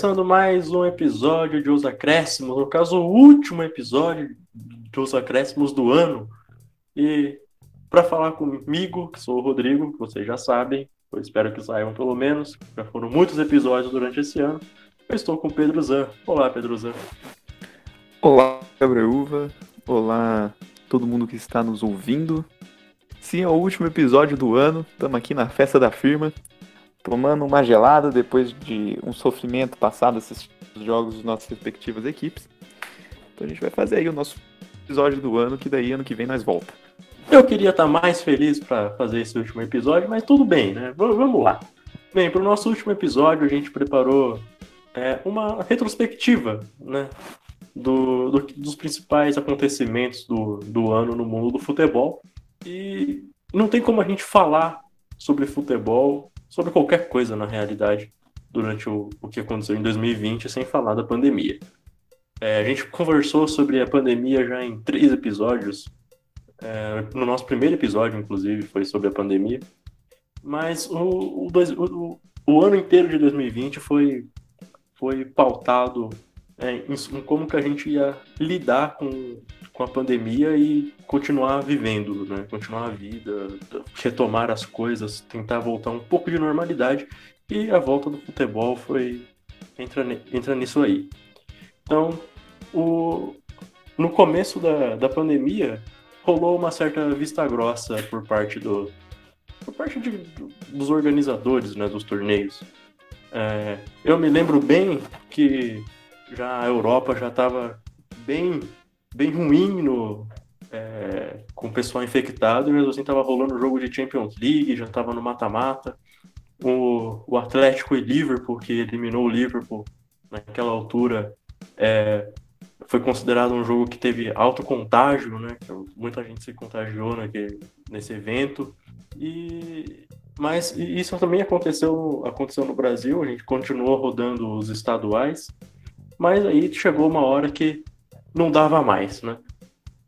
começando mais um episódio de Os Acréscimos, no caso, o último episódio de Os Acréscimos do ano. E para falar comigo, que sou o Rodrigo, que vocês já sabem, eu espero que saibam pelo menos, já foram muitos episódios durante esse ano, eu estou com o Pedro Zan. Olá, Pedro Zan. Olá, Gabrielva. Olá, todo mundo que está nos ouvindo. Sim, é o último episódio do ano, estamos aqui na festa da firma tomando uma gelada depois de um sofrimento passado os jogos das nossas respectivas equipes. Então a gente vai fazer aí o nosso episódio do ano, que daí ano que vem nós volta. Eu queria estar mais feliz para fazer esse último episódio, mas tudo bem, né? V vamos lá. Bem, para o nosso último episódio a gente preparou é, uma retrospectiva, né? Do, do, dos principais acontecimentos do, do ano no mundo do futebol. E não tem como a gente falar sobre futebol sobre qualquer coisa na realidade durante o, o que aconteceu em 2020, sem falar da pandemia. É, a gente conversou sobre a pandemia já em três episódios. É, no nosso primeiro episódio, inclusive, foi sobre a pandemia. Mas o, o, dois, o, o ano inteiro de 2020 foi, foi pautado é, em, em, como que a gente ia lidar com, com a pandemia e continuar vivendo, né? Continuar a vida, retomar as coisas, tentar voltar um pouco de normalidade. E a volta do futebol foi entra, entra nisso aí. Então, o, no começo da, da pandemia, rolou uma certa vista grossa por parte do por parte de, dos organizadores né, dos torneios. É, eu me lembro bem que já a Europa já estava bem bem ruim no, é, com o pessoal infectado, e mesmo assim estava rolando o jogo de Champions League, já estava no mata-mata. O, o Atlético e Liverpool, que eliminou o Liverpool naquela altura, é, foi considerado um jogo que teve alto contágio, né? Muita gente se contagiou naquele, nesse evento. E mas isso também aconteceu, aconteceu no Brasil, a gente continuou rodando os estaduais, mas aí chegou uma hora que não dava mais, né?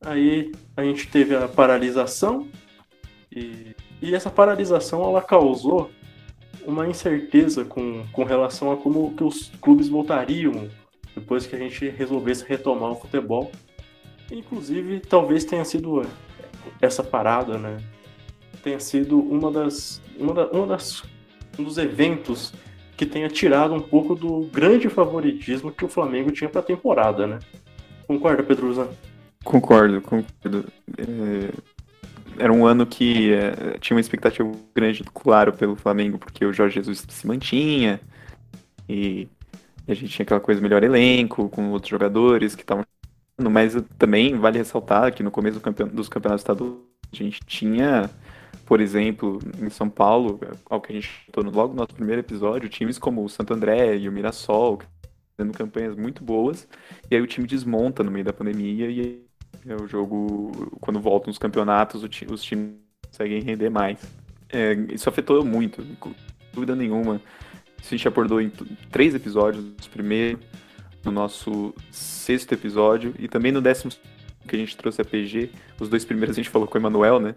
Aí a gente teve a paralisação e, e essa paralisação ela causou uma incerteza com, com relação a como que os clubes voltariam depois que a gente resolvesse retomar o futebol. Inclusive, talvez tenha sido essa parada, né? Tenha sido uma das, uma, da, uma das um dos eventos que tenha tirado um pouco do grande favoritismo que o Flamengo tinha para a temporada, né? Concorda, Pedro Zan? Concordo, concordo. É... Era um ano que é, tinha uma expectativa grande, claro, pelo Flamengo, porque o Jorge Jesus se mantinha e a gente tinha aquela coisa melhor elenco, com outros jogadores que estavam. Mas também vale ressaltar que no começo do campeon... dos campeonatos estaduais a gente tinha, por exemplo, em São Paulo, ao que a gente falou logo no nosso primeiro episódio, times como o Santo André e o Mirassol, fazendo campanhas muito boas, e aí o time desmonta no meio da pandemia e é o jogo, quando voltam os campeonatos, os times conseguem render mais. É, isso afetou muito, dúvida nenhuma. Isso a gente abordou em três episódios, primeiro, no nosso sexto episódio, e também no décimo que a gente trouxe a PG. Os dois primeiros a gente falou com o Emanuel, né?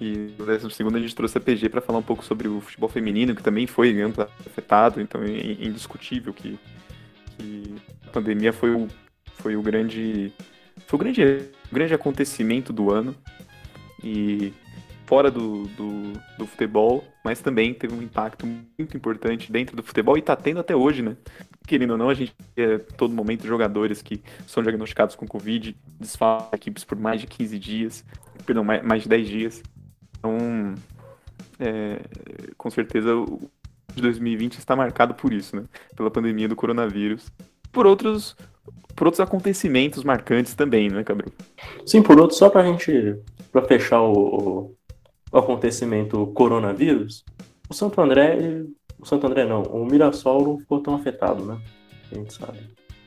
E no décimo segundo a gente trouxe a PG para falar um pouco sobre o futebol feminino, que também foi afetado, então é indiscutível que que a pandemia foi o, foi o grande foi o grande, o grande acontecimento do ano e fora do, do, do, futebol, mas também teve um impacto muito importante dentro do futebol e está tendo até hoje, né? Querendo ou não, a gente vê todo momento jogadores que são diagnosticados com Covid, desfazem equipes por mais de 15 dias, perdão, mais, mais de 10 dias. Então, é, com certeza, de 2020 está marcado por isso, né? Pela pandemia do coronavírus. Por outros, por outros acontecimentos marcantes também, né, Gabriel? Sim, por outros, só para a gente, para fechar o, o, acontecimento coronavírus, o Santo André, o Santo André não, o Mirassol não ficou tão afetado, né? A gente sabe.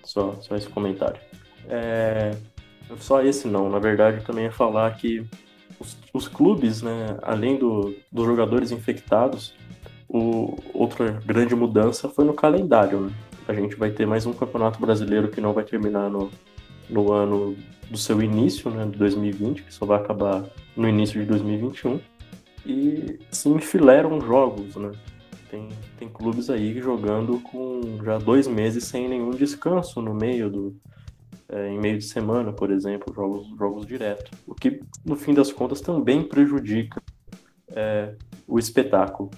Só, só esse comentário. É, só esse não, na verdade, também é falar que os, os clubes, né, além do, dos jogadores infectados, o, outra grande mudança foi no calendário. Né? A gente vai ter mais um campeonato brasileiro que não vai terminar no, no ano do seu início, né, de 2020, que só vai acabar no início de 2021. E se enfileiram jogos, né? Tem, tem clubes aí jogando com já dois meses sem nenhum descanso no meio do. É, em meio de semana, por exemplo, jogos, jogos direto. O que, no fim das contas, também prejudica é, o espetáculo.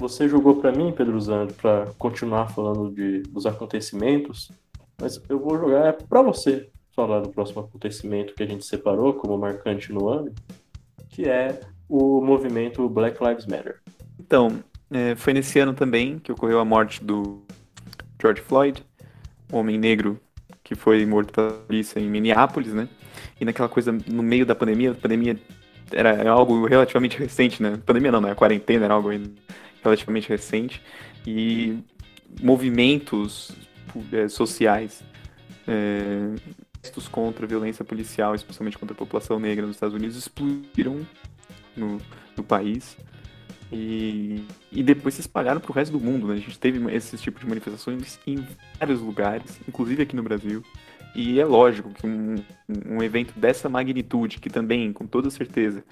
Você jogou para mim, Pedro Zando, para continuar falando de, dos acontecimentos, mas eu vou jogar para você falar do próximo acontecimento que a gente separou como marcante no ano, que é o movimento Black Lives Matter. Então, é, foi nesse ano também que ocorreu a morte do George Floyd, homem negro que foi morto pela polícia em Minneapolis, né? E naquela coisa, no meio da pandemia, a pandemia era algo relativamente recente, né? Pandemia não, né? A quarentena era algo relativamente recente. E movimentos é, sociais, é, contra a violência policial, especialmente contra a população negra nos Estados Unidos, explodiram no, no país. E, e depois se espalharam para o resto do mundo. Né? A gente teve esse tipo de manifestações em vários lugares, inclusive aqui no Brasil. E é lógico que um, um evento dessa magnitude, que também, com toda certeza,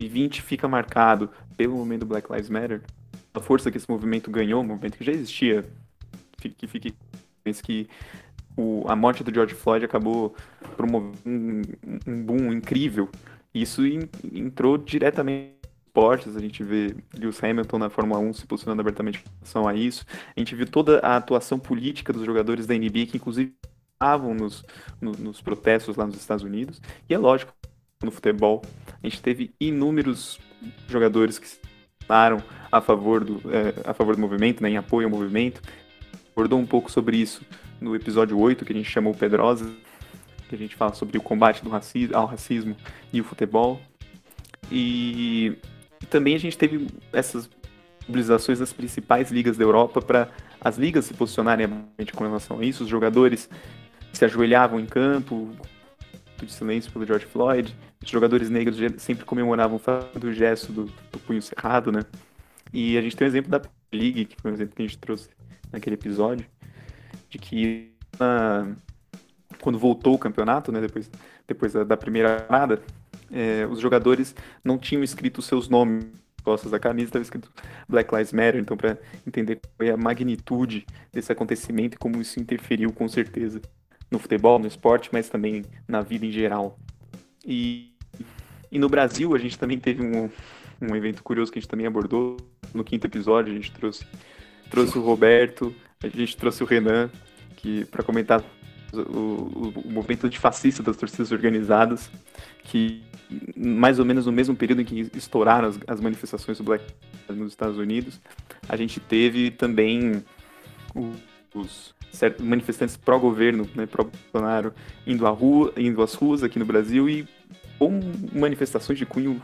e 20 fica marcado pelo movimento Black Lives Matter, a força que esse movimento ganhou, um movimento que já existia, que fique que o, a morte do George Floyd acabou promovendo um, um boom incrível. Isso in, entrou diretamente esportes, a gente vê Lewis Hamilton na Fórmula 1 se posicionando abertamente em relação a isso. A gente viu toda a atuação política dos jogadores da NBA, que inclusive estavam nos, no, nos protestos lá nos Estados Unidos. E é lógico, no futebol, a gente teve inúmeros jogadores que tornaram a favor do, é, a favor do movimento, né, em apoio ao movimento. Abordou um pouco sobre isso no episódio 8, que a gente chamou Pedrosa, que a gente fala sobre o combate do racismo, ao racismo e o futebol. E também a gente teve essas mobilizações das principais ligas da Europa para as ligas se posicionarem com relação a isso. Os jogadores se ajoelhavam em campo, de silêncio pelo George Floyd. Os jogadores negros sempre comemoravam o gesto do, do punho cerrado, né? E a gente tem o exemplo da League, que foi um exemplo que a gente trouxe naquele episódio, de que na, quando voltou o campeonato, né, depois, depois da, da primeira nada, é, os jogadores não tinham escrito seus nomes costas da camisa, estava escrito Black Lives Matter, então para entender qual é a magnitude desse acontecimento e como isso interferiu com certeza no futebol, no esporte, mas também na vida em geral. E, e no Brasil a gente também teve um, um evento curioso que a gente também abordou. No quinto episódio, a gente trouxe, trouxe o Roberto, a gente trouxe o Renan, que para comentar o, o, o, movimento antifascista das torcidas organizadas, que mais ou menos no mesmo período em que estouraram as, as manifestações do Black nos Estados Unidos, a gente teve também o, os certos manifestantes pró-governo, né, pró-Bolsonaro, indo, à rua, indo às ruas aqui no Brasil e com manifestações de cunho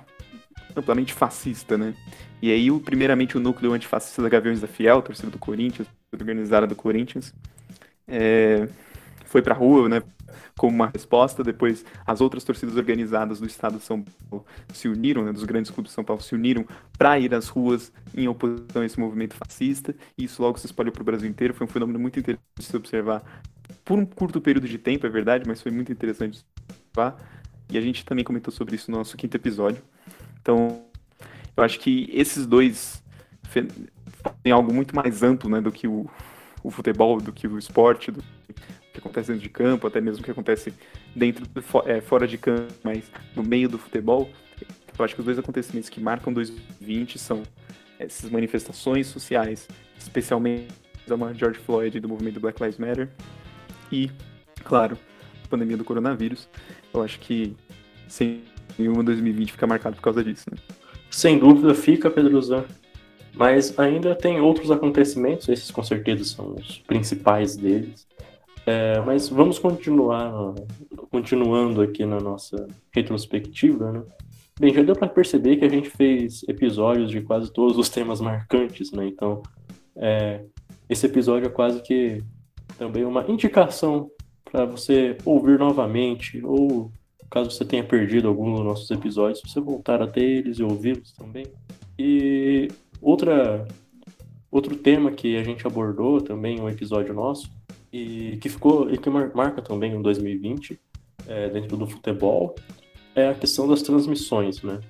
amplamente fascista, né? E aí, o, primeiramente, o núcleo antifascista da Gaviões da Fiel, torcida do Corinthians, organizada do Corinthians, é, foi pra rua, né? Como uma resposta, depois as outras torcidas organizadas do estado de São Paulo se uniram, né, dos grandes clubes de São Paulo se uniram para ir às ruas em oposição a esse movimento fascista, e isso logo se espalhou para o Brasil inteiro. Foi um fenômeno muito interessante de se observar por um curto período de tempo, é verdade, mas foi muito interessante de observar. E a gente também comentou sobre isso no nosso quinto episódio. Então, eu acho que esses dois têm algo muito mais amplo né, do que o, o futebol, do que o esporte, do que acontece dentro de campo, até mesmo o que acontece dentro, é, fora de campo, mas no meio do futebol. Eu acho que os dois acontecimentos que marcam 2020 são essas manifestações sociais, especialmente da George Floyd e do movimento Black Lives Matter, e, claro, a pandemia do coronavírus. Eu acho que sem nenhuma 2020 fica marcado por causa disso. Né? Sem dúvida fica, Pedro Zan. Mas ainda tem outros acontecimentos, esses com certeza são os principais deles. É, mas vamos continuar, continuando aqui na nossa retrospectiva, né? Bem, já deu para perceber que a gente fez episódios de quase todos os temas marcantes, né? Então, é, esse episódio é quase que também uma indicação para você ouvir novamente, ou caso você tenha perdido algum dos nossos episódios, você voltar até eles e ouvi-los também. E outra, outro tema que a gente abordou também um episódio nosso e que ficou e que marca também em 2020 é, dentro do futebol é a questão das transmissões, né?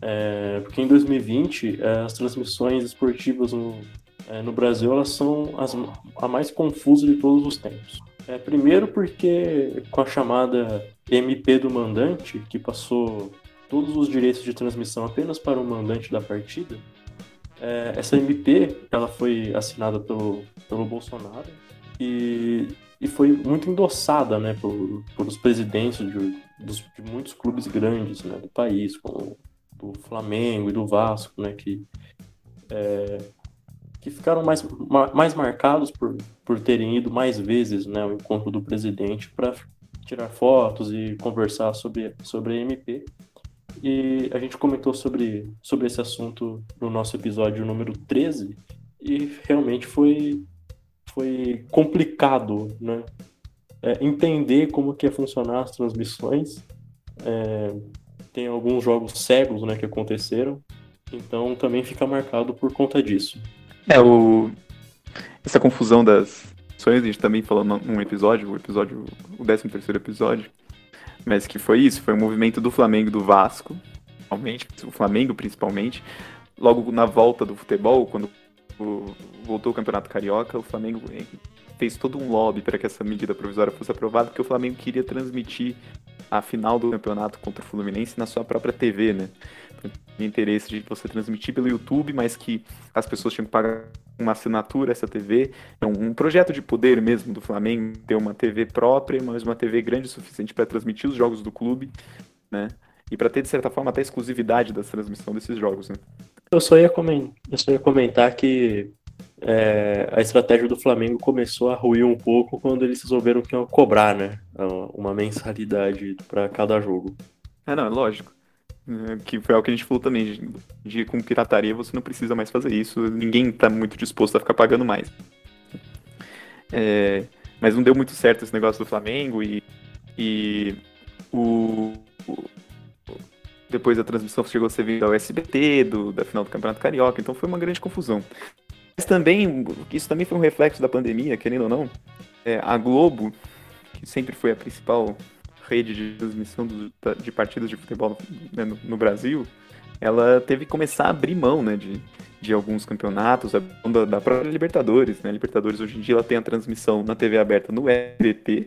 É, porque em 2020 é, as transmissões esportivas no, é, no Brasil elas são as, a mais confusa de todos os tempos. É, primeiro porque com a chamada MP do mandante, que passou todos os direitos de transmissão apenas para o mandante da partida, é, essa MP ela foi assinada pelo, pelo Bolsonaro e, e foi muito endossada né, por, por os presidentes de, dos, de muitos clubes grandes né, do país, como do Flamengo e do Vasco, né, que é, que ficaram mais, mais marcados por, por terem ido mais vezes né, ao encontro do presidente para tirar fotos e conversar sobre, sobre a MP. E a gente comentou sobre, sobre esse assunto no nosso episódio número 13 e realmente foi, foi complicado né? É, entender como que ia funcionar as transmissões. É, tem alguns jogos cegos né, que aconteceram, então também fica marcado por conta disso. É, o... essa confusão das sonhos, a gente também falou num episódio, o episódio, o 13 terceiro episódio, mas que foi isso, foi um movimento do Flamengo e do Vasco, principalmente, o Flamengo principalmente, logo na volta do futebol, quando voltou o Campeonato Carioca, o Flamengo fez todo um lobby para que essa medida provisória fosse aprovada, porque o Flamengo queria transmitir a final do campeonato contra o Fluminense na sua própria TV, né? interesse de você transmitir pelo YouTube, mas que as pessoas tinham que pagar uma assinatura essa TV. É um projeto de poder mesmo do Flamengo ter uma TV própria, mas uma TV grande o suficiente para transmitir os jogos do clube, né? E para ter, de certa forma, até exclusividade da transmissão desses jogos, né? Eu só ia eu só ia comentar que é, a estratégia do Flamengo começou a ruir um pouco quando eles resolveram que iam cobrar, né? Uma mensalidade para cada jogo. É, não, é lógico. É, que foi algo que a gente falou também, de, de com pirataria você não precisa mais fazer isso, ninguém está muito disposto a ficar pagando mais. É, mas não deu muito certo esse negócio do Flamengo e, e o, o depois a transmissão chegou a ser vista ao SBT, do, da final do Campeonato Carioca, então foi uma grande confusão. Mas também, isso também foi um reflexo da pandemia, querendo ou não, é, a Globo, que sempre foi a principal rede de transmissão do, de partidas de futebol né, no, no, Brasil, ela teve que começar a abrir mão né, de, de alguns campeonatos, da, da própria Libertadores. Né? A Libertadores hoje em dia ela tem a transmissão na TV aberta no SBT.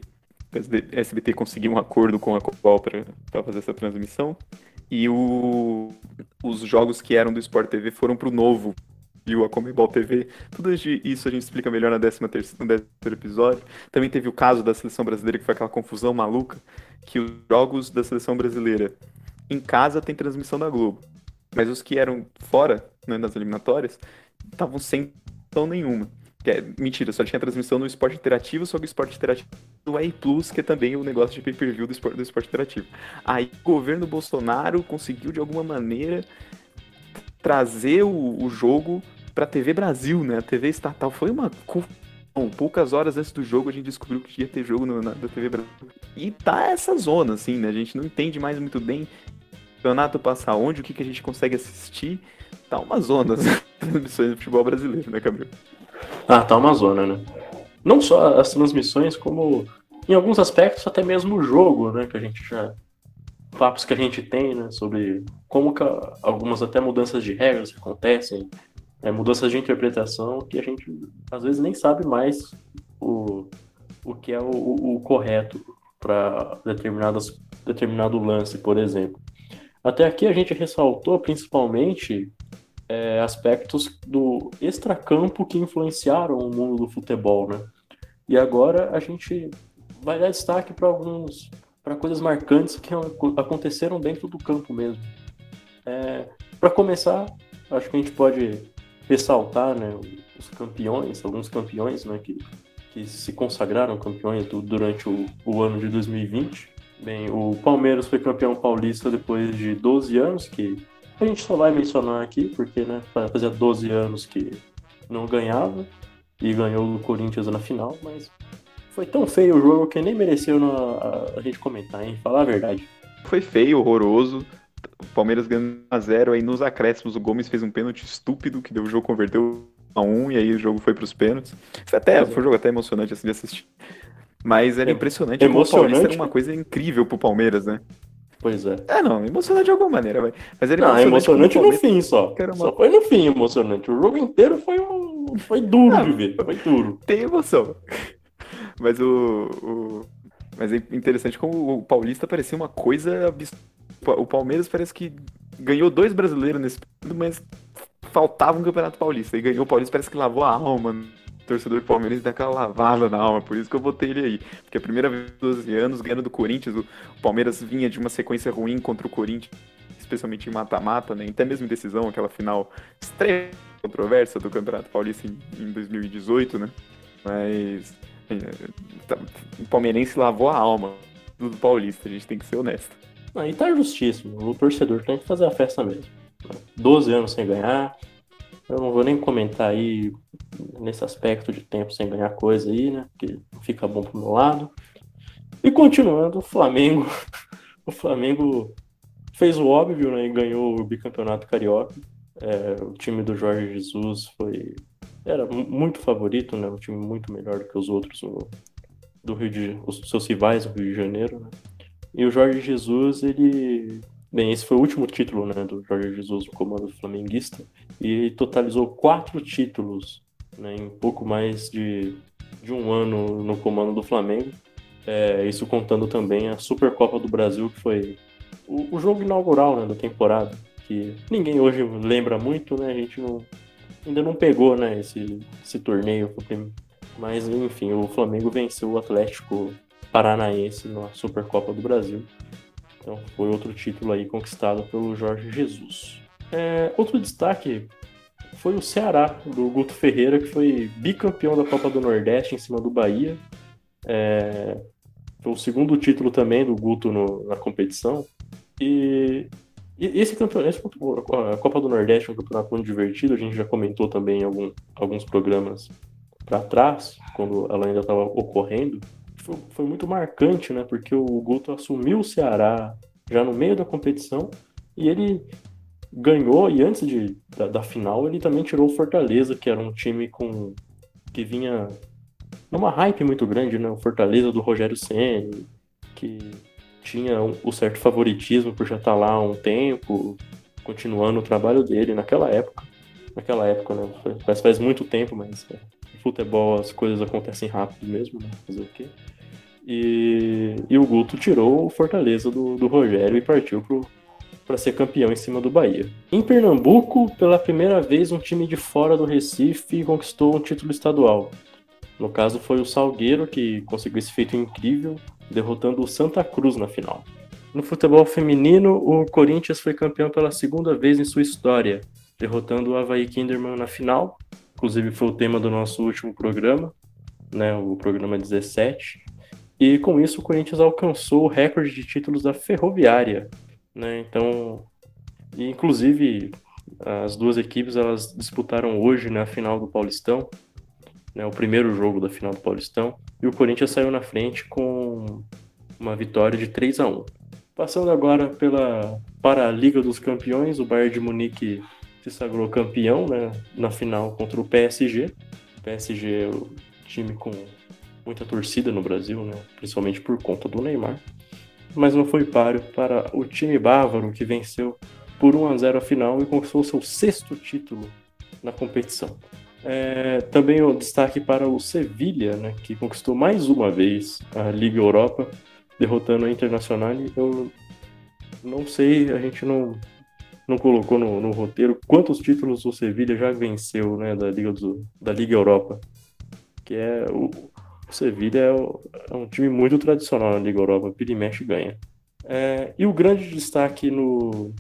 O SBT conseguiu um acordo com a Copol para fazer essa transmissão. E o, os jogos que eram do Sport TV foram para o novo viu a Comebol TV. Tudo isso a gente explica melhor na 13 no décimo episódio. Também teve o caso da seleção brasileira, que foi aquela confusão maluca, que os jogos da seleção brasileira em casa tem transmissão da Globo. Mas os que eram fora, né, nas eliminatórias, estavam sem transmissão nenhuma. Que é, mentira, só tinha transmissão no esporte interativo, só que o esporte interativo do Plus, que é também o negócio de pay-per-view do esporte, do esporte interativo. Aí o governo Bolsonaro conseguiu, de alguma maneira, trazer o, o jogo para TV Brasil, né? A TV estatal. Foi uma Bom, poucas horas antes do jogo a gente descobriu que ia ter jogo no, na, TV Brasil. E tá essa zona, assim, né? A gente não entende mais muito bem o campeonato passar onde, o que, que a gente consegue assistir. Tá uma zona as transmissões do futebol brasileiro, né, Gabriel? Ah, tá uma zona, né? Não só as transmissões, como em alguns aspectos até mesmo o jogo, né? Que a gente já papos que a gente tem, né, sobre como algumas até mudanças de regras acontecem, é, mudanças de interpretação que a gente às vezes nem sabe mais o, o que é o, o, o correto para determinadas determinado lance, por exemplo. Até aqui a gente ressaltou principalmente é, aspectos do extracampo que influenciaram o mundo do futebol, né? E agora a gente vai dar destaque para alguns para coisas marcantes que aconteceram dentro do campo mesmo. É, para começar, acho que a gente pode ressaltar né, os campeões, alguns campeões né, que, que se consagraram campeões do, durante o, o, ano de 2020. Bem, o Palmeiras foi campeão paulista depois de 12 anos, que a gente só vai mencionar aqui, porque né, fazia 12 anos que não ganhava e ganhou do Corinthians na final, mas foi tão feio o jogo que nem mereceu na, a, gente comentar, hein? Falar a verdade. Foi feio, horroroso. O Palmeiras ganhou 1x0, aí nos acréscimos o Gomes fez um pênalti estúpido que deu o jogo converteu a 1 e aí o jogo foi pros pênaltis. Foi, até, foi um jogo até emocionante assim de assistir. Mas era é, impressionante. Emocionante. Era uma coisa incrível pro Palmeiras, né? Pois é. É, não, emocionante de alguma maneira. Mas era não, emocionante, emocionante no fim só. Uma... Só foi no fim emocionante. O jogo inteiro foi um, foi duro ah, de ver, foi duro. Tem emoção. Mas o, o, Mas é interessante como o Paulista parecia uma coisa absurda. O Palmeiras parece que ganhou dois brasileiros nesse período, mas faltava um Campeonato Paulista. E ganhou o Paulista, parece que lavou a alma. O torcedor palmeirense dá aquela lavada na alma, por isso que eu botei ele aí. Porque a primeira vez em 12 anos, ganhando do Corinthians, o Palmeiras vinha de uma sequência ruim contra o Corinthians, especialmente em mata-mata, né? Até mesmo em decisão, aquela final extrema controversa do Campeonato Paulista em, em 2018, né? Mas o palmeirense lavou a alma do Paulista, a gente tem que ser honesto. Ah, e tá justíssimo, o torcedor tem que fazer a festa mesmo. 12 anos sem ganhar, eu não vou nem comentar aí nesse aspecto de tempo sem ganhar coisa aí, né? Porque fica bom pro meu lado. E continuando, o Flamengo. O Flamengo fez o óbvio, né? E ganhou o bicampeonato carioca. É, o time do Jorge Jesus foi era muito favorito, né? Um time muito melhor do que os outros do Rio de os seus rivais do Rio de Janeiro, né? E o Jorge Jesus, ele bem, esse foi o último título, né, do Jorge Jesus no comando flamenguista e ele totalizou quatro títulos, né, em pouco mais de, de um ano no comando do Flamengo. É, isso contando também a Supercopa do Brasil, que foi o, o jogo inaugural né, da temporada que ninguém hoje lembra muito, né? A gente não, ainda não pegou, né, esse, esse torneio. Mas, enfim, o Flamengo venceu o Atlético Paranaense na Supercopa do Brasil. Então foi outro título aí conquistado pelo Jorge Jesus. É, outro destaque foi o Ceará, do Guto Ferreira, que foi bicampeão da Copa do Nordeste em cima do Bahia. É, foi o segundo título também do Guto no, na competição. E esse campeonato, a Copa do Nordeste é um campeonato muito divertido, a gente já comentou também em algum, alguns programas para trás, quando ela ainda estava ocorrendo. Foi, foi, muito marcante, né? Porque o Guto assumiu o Ceará já no meio da competição e ele ganhou, e antes de, da, da final, ele também tirou o Fortaleza, que era um time com que vinha numa hype muito grande, né? O Fortaleza do Rogério Senna, que tinha um, um certo favoritismo por já estar tá lá há um tempo, continuando o trabalho dele naquela época. Naquela época, né? Faz, faz muito tempo, mas é, no futebol as coisas acontecem rápido mesmo, né? Fazer o quê? E, e o Guto tirou o Fortaleza do, do Rogério e partiu para ser campeão em cima do Bahia. Em Pernambuco, pela primeira vez, um time de fora do Recife conquistou um título estadual. No caso, foi o Salgueiro que conseguiu esse feito incrível derrotando o Santa Cruz na final. No futebol feminino, o Corinthians foi campeão pela segunda vez em sua história, derrotando o Havaí Kinderman na final. Inclusive foi o tema do nosso último programa, né, o programa 17. E com isso o Corinthians alcançou o recorde de títulos da Ferroviária, né? Então, inclusive as duas equipes elas disputaram hoje né, final do Paulistão, né, o primeiro jogo da final do Paulistão, e o Corinthians saiu na frente com uma vitória de 3 a 1. Passando agora pela para a Liga dos Campeões, o Bayern de Munique se sagrou campeão né, na final contra o PSG. O PSG é o time com muita torcida no Brasil, né, principalmente por conta do Neymar. Mas não foi páreo para o time bávaro que venceu por 1 a 0 a final e conquistou seu sexto título na competição. É, também o destaque para o Sevilha, né, que conquistou mais uma vez a Liga Europa, derrotando a Internacional. Eu não sei, a gente não, não colocou no, no roteiro quantos títulos o Sevilha já venceu né, da, Liga do, da Liga Europa. Que é o, o Sevilha é, é, um time muito tradicional na Liga Europa, pira e mexe ganha. É, e o grande destaque no,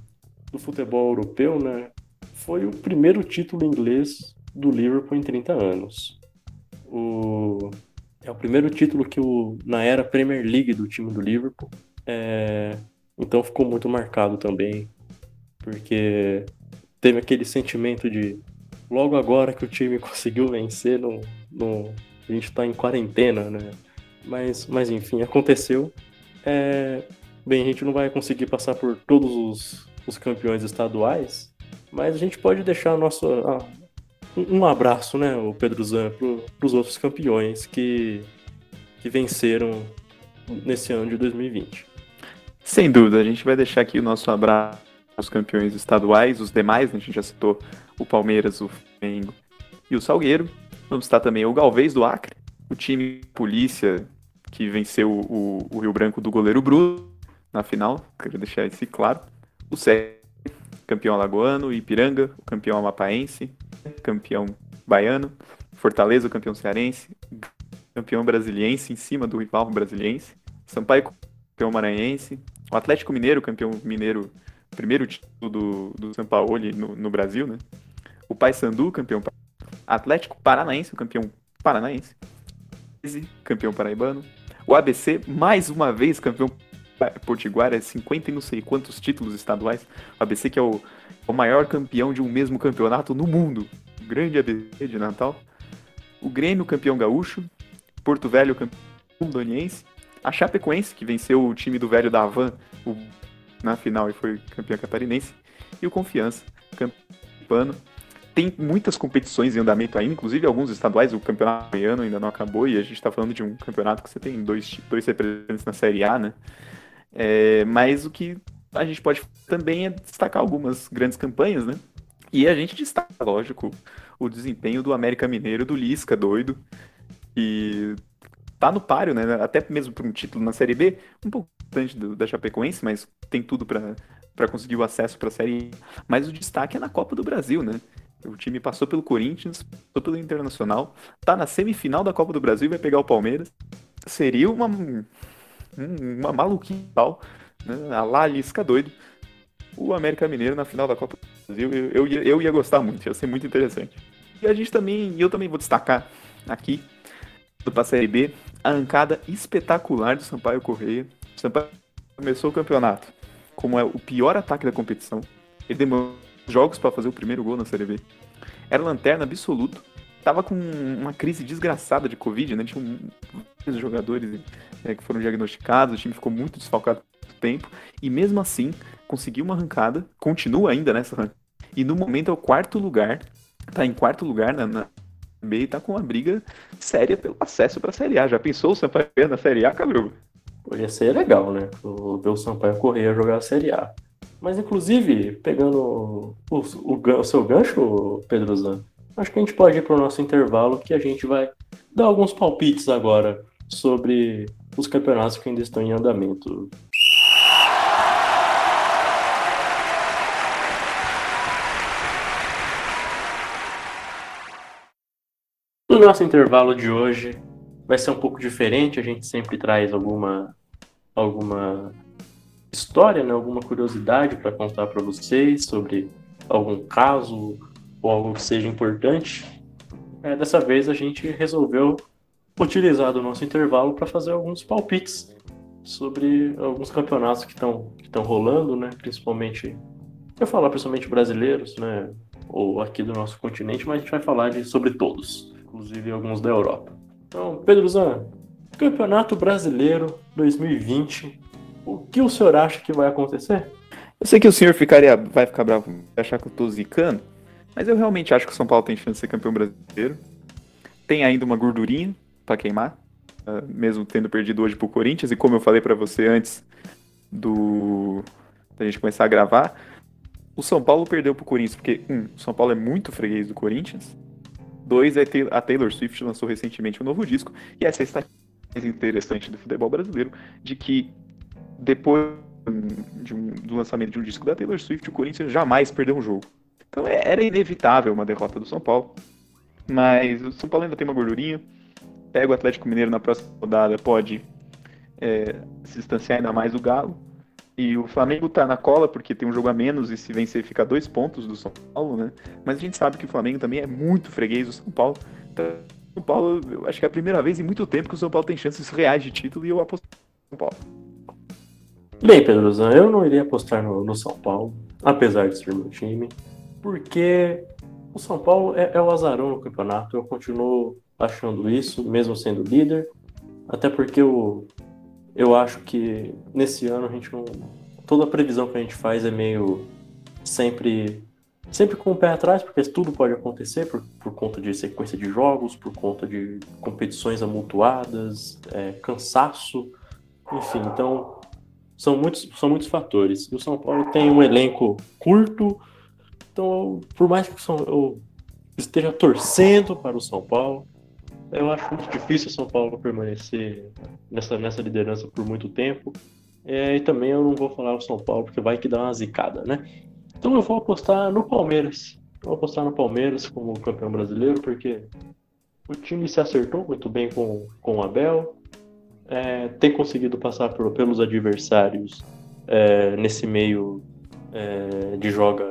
no futebol europeu né, foi o primeiro título inglês do Liverpool em 30 anos. O... É o primeiro título que o... na era Premier League do time do Liverpool. É... Então ficou muito marcado também, porque teve aquele sentimento de logo agora que o time conseguiu vencer, no, no... a gente está em quarentena, né? Mas, mas enfim, aconteceu. É... Bem, a gente não vai conseguir passar por todos os, os campeões estaduais, mas a gente pode deixar a nossa, um abraço, né, o Pedro Zan, para os outros campeões que, que venceram nesse ano de 2020. Sem dúvida, a gente vai deixar aqui o nosso abraço aos campeões estaduais, os demais, né, a gente já citou o Palmeiras, o Flamengo e o Salgueiro. Vamos estar também o Galvez do Acre, o time Polícia que venceu o, o Rio Branco do goleiro Bruno na final, quero deixar isso claro. O Sé, campeão alagoano, Ipiranga, o campeão amapaense, campeão baiano, Fortaleza, campeão cearense, campeão brasiliense em cima do rival brasiliense, Sampaio, campeão maranhense, o Atlético Mineiro, campeão mineiro, primeiro título do, do São Paulo no, no Brasil, né? O Paysandu, campeão Atlético Paranaense, o campeão paranaense, campeão paraibano, o ABC, mais uma vez, campeão potiguar, é 50 e não sei quantos títulos estaduais. O ABC que é o, o maior campeão de um mesmo campeonato no mundo. O grande ABC de Natal. O Grêmio, campeão gaúcho. Porto Velho, campeão doniense. A Chapecoense, que venceu o time do velho da Havan o, na final e foi campeão catarinense. E o Confiança, campeão tem muitas competições em andamento ainda, inclusive alguns estaduais, o campeonato goiano ainda não acabou, e a gente está falando de um campeonato que você tem dois, dois representantes na Série A, né? É, mas o que a gente pode também é destacar algumas grandes campanhas, né? E a gente destaca, lógico, o desempenho do América Mineiro, do Lisca, doido, e tá no páreo, né? Até mesmo por um título na Série B, um pouco distante da Chapecoense, mas tem tudo para conseguir o acesso para a Série. Mas o destaque é na Copa do Brasil, né? O time passou pelo Corinthians, passou pelo Internacional, tá na semifinal da Copa do Brasil e vai pegar o Palmeiras. Seria uma, uma maluquinha tal, né? a lá Lisca doido. O América Mineiro na final da Copa do Brasil, eu, eu, ia, eu ia gostar muito, ia ser muito interessante. E a gente também, eu também vou destacar aqui, do pra Série B, a ancada espetacular do Sampaio Correia. O Sampaio começou o campeonato como é o pior ataque da competição. Ele demorou jogos para fazer o primeiro gol na Série B. Era lanterna absoluto. Tava com uma crise desgraçada de Covid, né? Tinha vários jogadores é, que foram diagnosticados, o time ficou muito desfalcado por tempo. E mesmo assim, conseguiu uma arrancada, continua ainda nessa arrancada. E no momento é o quarto lugar, tá em quarto lugar na, na B e tá com uma briga séria pelo acesso pra Série A. Já pensou o Sampaio na Série A, Cabruga? Ia ser legal, né? Ver o Sampaio correr a jogar a Série A. Mas, inclusive, pegando o, o, o seu gancho, Pedro Zan, acho que a gente pode ir para o nosso intervalo que a gente vai dar alguns palpites agora sobre os campeonatos que ainda estão em andamento. O nosso intervalo de hoje vai ser um pouco diferente, a gente sempre traz alguma alguma história, né, alguma curiosidade para contar para vocês sobre algum caso ou algo que seja importante. É, dessa vez a gente resolveu utilizar o nosso intervalo para fazer alguns palpites sobre alguns campeonatos que estão que estão rolando, né, principalmente eu falar principalmente brasileiros, né, ou aqui do nosso continente, mas a gente vai falar de, sobre todos, inclusive alguns da Europa. Então, Pedro Zan, Campeonato Brasileiro 2020 o que o senhor acha que vai acontecer? Eu sei que o senhor ficaria, vai ficar bravo, vai achar que eu tô zicando, mas eu realmente acho que o São Paulo tem chance de ser campeão brasileiro. Tem ainda uma gordurinha para queimar, uh, mesmo tendo perdido hoje pro Corinthians, e como eu falei para você antes do da gente começar a gravar, o São Paulo perdeu pro Corinthians porque, um, o São Paulo é muito freguês do Corinthians, dois, é a Taylor Swift lançou recentemente um novo disco, e essa é a estatística mais interessante do futebol brasileiro, de que depois de um, do lançamento de um disco da Taylor Swift, o Corinthians jamais perdeu um jogo. Então é, era inevitável uma derrota do São Paulo. Mas o São Paulo ainda tem uma gordurinha. Pega o Atlético Mineiro na próxima rodada, pode é, se distanciar ainda mais do Galo. E o Flamengo tá na cola porque tem um jogo a menos e se vencer fica dois pontos do São Paulo, né? Mas a gente sabe que o Flamengo também é muito freguês do São Paulo. Então, São Paulo, eu acho que é a primeira vez em muito tempo que o São Paulo tem chances reais de título e eu aposto no São Paulo. Bem, Pedro Zan, eu não iria apostar no, no, São Paulo, apesar de ser meu time, porque o São Paulo é, é, o azarão no campeonato. Eu continuo achando isso, mesmo sendo líder, até porque eu, eu acho que nesse ano a gente não. Toda a previsão que a gente faz é meio sempre sempre com o pé atrás, porque tudo pode acontecer por, por conta de sequência de jogos, por conta de competições amultuadas, é, cansaço, enfim. Então, são muitos, são muitos fatores. E o São Paulo tem um elenco curto, então, por mais que eu esteja torcendo para o São Paulo. Eu acho muito difícil o São Paulo permanecer nessa, nessa liderança por muito tempo. É, e também eu não vou falar o São Paulo, porque vai que dá uma zicada, né? Então eu vou apostar no Palmeiras. Vou apostar no Palmeiras como campeão brasileiro, porque o time se acertou muito bem com, com o Abel. É, tem conseguido passar por, pelos adversários é, nesse meio é, de joga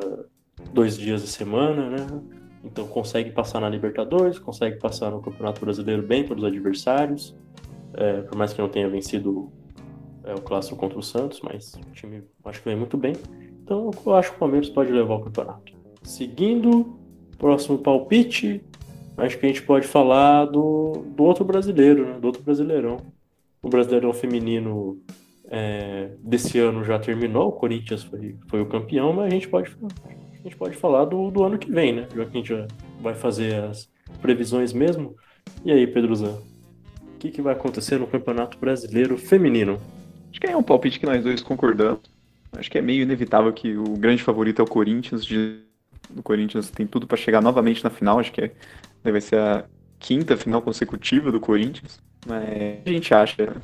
dois dias de semana, né? Então consegue passar na Libertadores, consegue passar no Campeonato Brasileiro bem pelos adversários, é, por mais que não tenha vencido é, o clássico contra o Santos, mas o time acho que vem muito bem. Então eu acho que o Palmeiras pode levar o campeonato. Seguindo, próximo palpite, acho que a gente pode falar do, do outro brasileiro, né? do outro brasileirão. O brasileirão feminino é, desse ano já terminou, o Corinthians foi, foi o campeão, mas a gente pode, a gente pode falar do, do ano que vem, né? Já que a gente já vai fazer as previsões mesmo. E aí, Pedrozão? O que, que vai acontecer no Campeonato Brasileiro Feminino? Acho que é um palpite que nós dois concordamos. Acho que é meio inevitável que o grande favorito é o Corinthians. De... O Corinthians tem tudo para chegar novamente na final. Acho que é... vai ser a quinta final consecutiva do Corinthians. Mas a gente acha,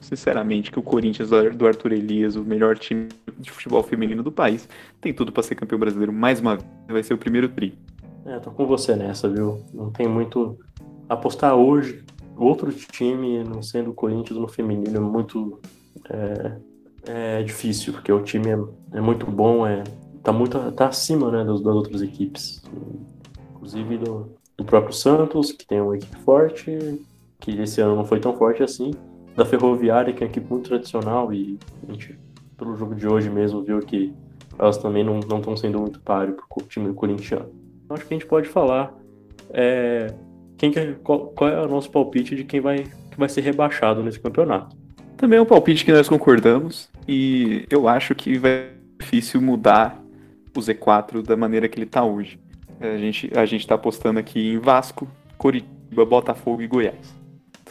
sinceramente, que o Corinthians do Arthur Elias, o melhor time de futebol feminino do país, tem tudo para ser campeão brasileiro mais uma vez. Vai ser o primeiro tri. É, tô com você nessa, viu? Não tem muito. Apostar hoje, outro time, não sendo o Corinthians no feminino, é muito é, é difícil, porque o time é, é, muito bom, é, tá, muito, tá acima né, das, das outras equipes. Inclusive do, do próprio Santos, que tem uma equipe forte, que esse ano não foi tão forte assim. Da Ferroviária, que é uma equipe muito tradicional, e a gente, pelo jogo de hoje mesmo, viu que elas também não estão sendo muito páreo para o time corintiano. Então, acho que a gente pode falar é, quem que, qual, qual, é o nosso palpite de quem vai, que vai ser rebaixado nesse campeonato. Também é um palpite que nós concordamos e eu acho que vai ser difícil mudar o Z4 da maneira que ele está hoje. A gente a está apostando aqui em Vasco, Coritiba, Botafogo e Goiás,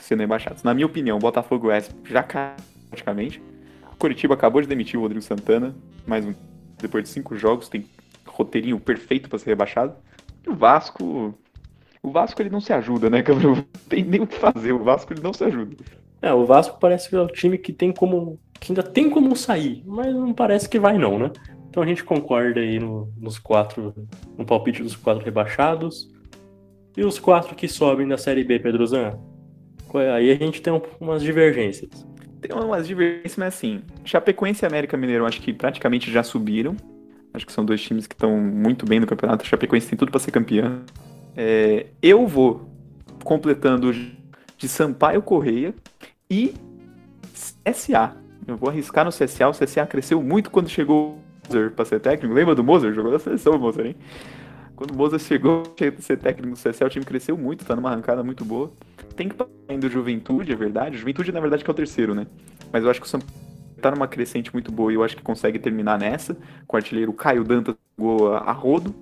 sendo rebaixados. Na minha opinião, Botafogo e Goiás já caiu praticamente. Coritiba acabou de demitir o Rodrigo Santana, mais um depois de cinco jogos tem roteirinho perfeito para ser rebaixado. E o Vasco, o Vasco ele não se ajuda, né? Não tem nem o que fazer. O Vasco ele não se ajuda. É, o Vasco parece que é o time que tem como. que ainda tem como sair, mas não parece que vai, não, né? Então a gente concorda aí no, nos quatro. no palpite dos quatro rebaixados. E os quatro que sobem da Série B, Pedrozan? Aí a gente tem um, umas divergências. Tem umas divergências, mas assim, Chapecoense e América Mineiro acho que praticamente já subiram. Acho que são dois times que estão muito bem no campeonato. Chapecoense tem tudo para ser campeão. É, eu vou completando de Sampaio Correia e CSA. Eu vou arriscar no CSA. O CSA cresceu muito quando chegou o Moser para ser técnico. Lembra do Moser? Jogou na seleção, o Moser, hein? Quando o Moser chegou a ser técnico no CSA, o time cresceu muito, tá numa arrancada muito boa. Tem que passar ainda Juventude, é verdade. Juventude, na verdade, que é o terceiro, né? Mas eu acho que o Sampaio tá numa crescente muito boa e eu acho que consegue terminar nessa. Com o artilheiro Caio Dantas jogou a rodo.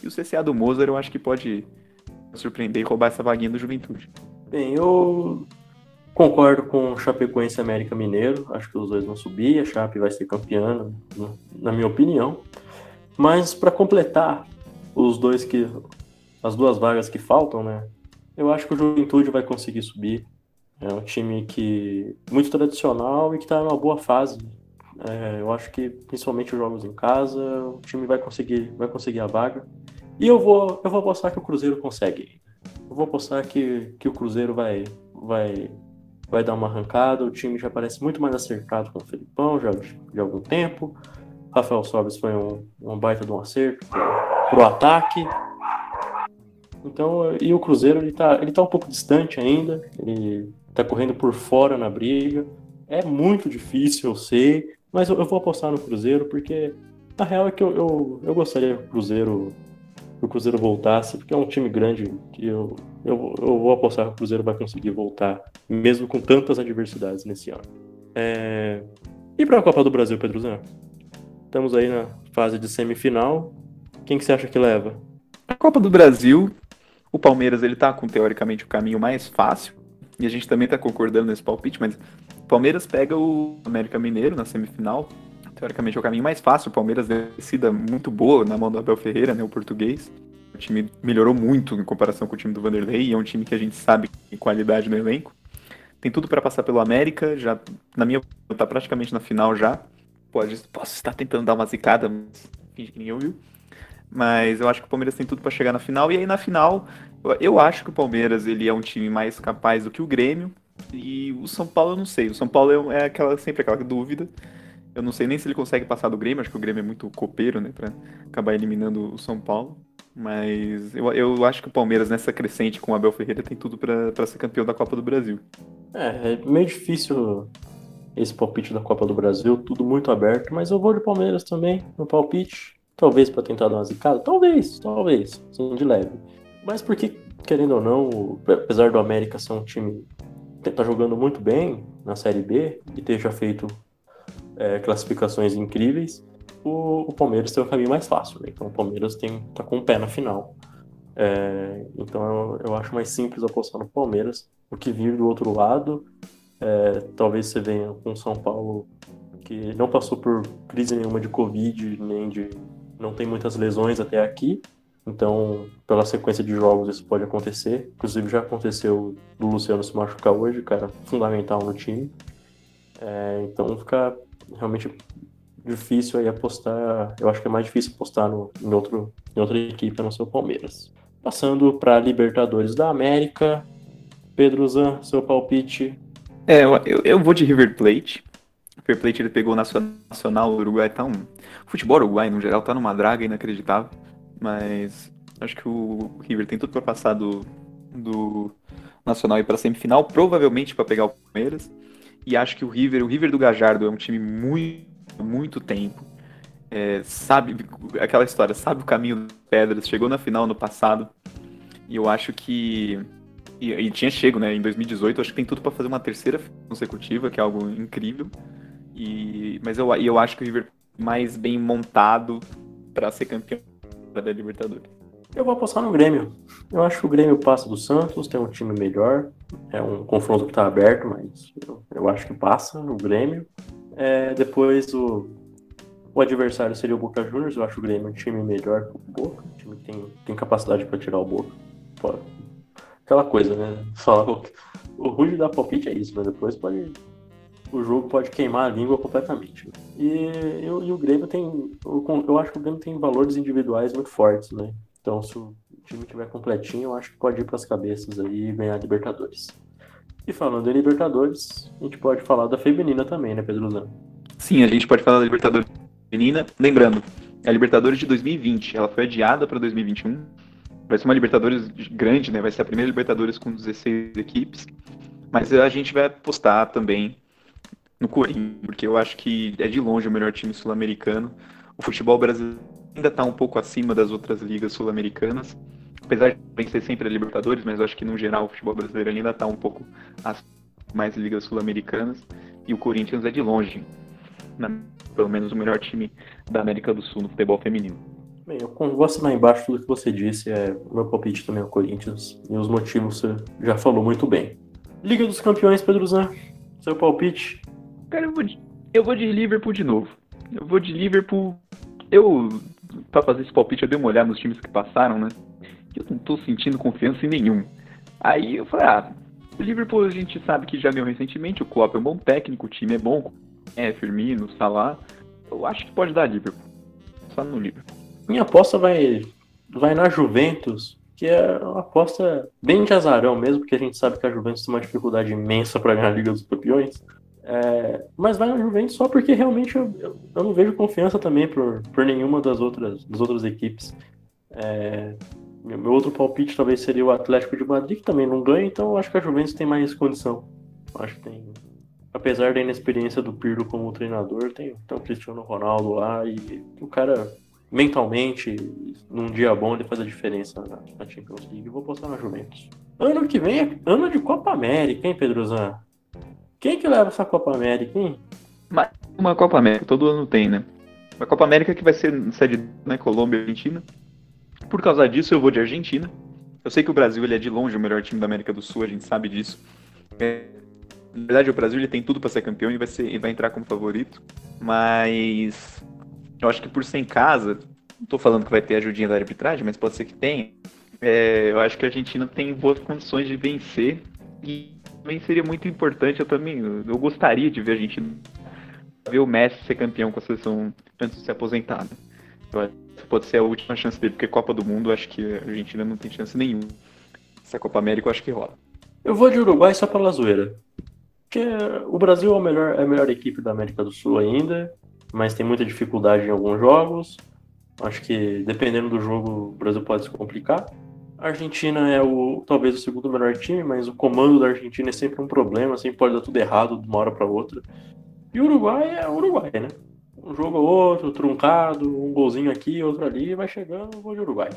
E o CSA do Moser eu acho que pode surpreender e roubar essa vaguinha do Juventude. Bem, eu concordo com Chapecoense América Mineiro. Acho que os dois vão subir. A Chape vai ser campeã, na minha opinião. Mas para completar os dois que as duas vagas que faltam, né? Eu acho que o Juventude vai conseguir subir. É um time que muito tradicional e que está numa boa fase. É, eu acho que principalmente os jogos em casa, o time vai conseguir, vai conseguir a vaga. E eu vou, eu vou apostar que o Cruzeiro consegue. Eu vou apostar que, que o Cruzeiro vai, vai, vai dar uma arrancada. O time já parece muito mais acertado com o Felipão já de algum tempo. Rafael Sobres foi um, um baita de um acerto pro ataque. Então, e o Cruzeiro ele tá, ele tá um pouco distante ainda. Ele tá correndo por fora na briga. É muito difícil, eu sei. Mas eu, eu vou apostar no Cruzeiro porque a real é que eu, eu, eu gostaria que o Cruzeiro que o Cruzeiro voltasse, porque é um time grande que eu, eu, eu vou apostar que o Cruzeiro vai conseguir voltar, mesmo com tantas adversidades nesse ano. É... E para a Copa do Brasil, Pedro Zé? Estamos aí na fase de semifinal. Quem que você acha que leva? A Copa do Brasil, o Palmeiras ele tá com teoricamente o caminho mais fácil, e a gente também tá concordando nesse palpite, mas o Palmeiras pega o América Mineiro na semifinal, teoricamente é o caminho mais fácil. O Palmeiras descida muito boa na mão do Abel Ferreira, né, o português. O time melhorou muito em comparação com o time do Vanderlei e é um time que a gente sabe que tem qualidade no elenco. Tem tudo para passar pelo América, já na minha tá praticamente na final já. Pode, posso estar tentando dar uma zicada, mas finge que ninguém ouviu. Mas eu acho que o Palmeiras tem tudo para chegar na final. E aí na final, eu acho que o Palmeiras ele é um time mais capaz do que o Grêmio. E o São Paulo eu não sei. O São Paulo é, é aquela sempre aquela dúvida. Eu não sei nem se ele consegue passar do Grêmio. Acho que o Grêmio é muito copeiro, né, para acabar eliminando o São Paulo. Mas eu, eu acho que o Palmeiras nessa crescente com o Abel Ferreira tem tudo para ser campeão da Copa do Brasil. É, é meio difícil esse palpite da Copa do Brasil, tudo muito aberto, mas eu vou de Palmeiras também no palpite. Talvez para tentar dar uma zicada, talvez, talvez, sim, de leve. Mas porque, querendo ou não, apesar do América ser um time que tá jogando muito bem na Série B e ter já feito é, classificações incríveis, o, o, Palmeiras tem o caminho mais fácil. Né? Então o Palmeiras tem, tá com o pé na final. É, então eu, eu, acho mais simples apostar no Palmeiras. O que vir do outro lado, é, talvez você venha com o São Paulo que não passou por crise nenhuma de Covid, nem de não tem muitas lesões até aqui, então pela sequência de jogos isso pode acontecer. Inclusive já aconteceu do Luciano se machucar hoje, cara, fundamental no time. É, então fica realmente difícil aí apostar. Eu acho que é mais difícil apostar no, em, outro, em outra equipe a não ser o Palmeiras. Passando para Libertadores da América, Pedro Zan, seu palpite. É, eu, eu vou de River Plate. River Plate ele pegou o Nacional, Uruguai tá um. Futebol uruguai, no geral, tá numa draga inacreditável. Mas acho que o River tem tudo para passar do, do Nacional e para semifinal, provavelmente para pegar o Palmeiras. E acho que o River, o River do Gajardo é um time muito, muito tempo. É, sabe aquela história, sabe o caminho das pedras, chegou na final no passado. E eu acho que e, e tinha chego, né, em 2018, acho que tem tudo para fazer uma terceira consecutiva, que é algo incrível. E mas eu, eu acho que o River mais bem montado para ser campeão da Libertadores. Eu vou apostar no Grêmio. Eu acho que o Grêmio passa do Santos, tem um time melhor. É um confronto que está aberto, mas eu, acho que passa no Grêmio. É, depois o, o adversário seria o Boca Juniors. Eu acho o Grêmio um time melhor que o Boca. Um time que tem, tem capacidade para tirar o Boca. Pô, aquela coisa, né? Falar, o ruim de dar palpite é isso, mas depois pode o jogo pode queimar a língua completamente. E, eu, e o Grêmio tem. Eu, eu, acho que o Grêmio tem valores individuais muito fortes, né? Então, se o time tiver completinho, eu acho que pode ir para as cabeças aí e ganhar a Libertadores. E falando em Libertadores, a gente pode falar da feminina também, né, Pedro Zan? Sim, a gente pode falar da Libertadores feminina. Lembrando, é a Libertadores de 2020, ela foi adiada para 2021. Vai ser uma Libertadores grande, né? Vai ser a primeira Libertadores com 16 equipes. Mas a gente vai apostar também no Corinthians, porque eu acho que é de longe o melhor time sul-americano. O futebol brasileiro ainda está um pouco acima das outras ligas sul-americanas, apesar de vencer sempre a Libertadores, mas eu acho que no geral o futebol brasileiro ainda está um pouco acima mais ligas sul-americanas, e o Corinthians é de longe, pelo menos o melhor time da América do Sul no futebol feminino. Bem, eu vou assinar embaixo tudo que você disse, é, o meu palpite também é o Corinthians, e os motivos você já falou muito bem. Liga dos Campeões, Pedro Zan, seu palpite? Cara, eu vou de, eu vou de Liverpool de novo. Eu vou de Liverpool. Eu, pra fazer esse palpite, eu dei uma olhada nos times que passaram, né? Eu não tô sentindo confiança em nenhum. Aí eu falei, ah, o Liverpool a gente sabe que já ganhou recentemente, o Klopp é um bom técnico, o time é bom, é Firmino, Salah. Eu acho que pode dar Liverpool. Só no Liverpool. Minha aposta vai, vai na Juventus, que é uma aposta bem de azarão mesmo, porque a gente sabe que a Juventus tem uma dificuldade imensa para ganhar a Liga dos Campeões. É, mas vai na Juventus só porque realmente eu, eu, eu, não vejo confiança também por, por nenhuma das outras, das outras equipes. É, meu outro palpite talvez seria o Atlético de Madrid, que também não ganha, então eu acho que a Juventus tem mais condição. Eu acho que tem. Apesar da inexperiência do Pirlo como treinador, tem, tem o Cristiano Ronaldo lá e o cara mentalmente, num dia bom, ele faz a diferença na, na Champions League. Eu vou postar na Juventus. Ano que vem é ano de Copa América, hein, Pedro Zan? Quem que leva essa Copa América, hein? Uma Copa América, todo ano tem, né? Uma Copa América que vai ser sede na né, Colômbia e Argentina. Por causa disso, eu vou de Argentina. Eu sei que o Brasil ele é de longe o melhor time da América do Sul, a gente sabe disso. É, na verdade, o Brasil ele tem tudo para ser campeão e vai, ser, e vai entrar como favorito. Mas eu acho que por ser em casa, não tô falando que vai ter ajudinha da arbitragem, mas pode ser que tenha. É, eu acho que a Argentina tem boas condições de vencer e também seria muito importante. Eu também eu gostaria de ver a Argentina ver o Messi ser campeão com a seleção antes de se aposentar. Né? Eu acho que pode ser a última chance dele, porque Copa do Mundo acho que a Argentina não tem chance nenhuma. Essa Copa América eu acho que rola. Eu vou de Uruguai só pela zoeira. Porque o Brasil é a melhor, é a melhor equipe da América do Sul ainda, mas tem muita dificuldade em alguns jogos. Acho que dependendo do jogo, o Brasil pode se complicar. A Argentina é o talvez o segundo melhor time, mas o comando da Argentina é sempre um problema, sempre pode dar tudo errado de uma hora para outra. E o Uruguai é o Uruguai, né? Um jogo ou outro, truncado, um golzinho aqui, outro ali, vai chegando, vou de Uruguai.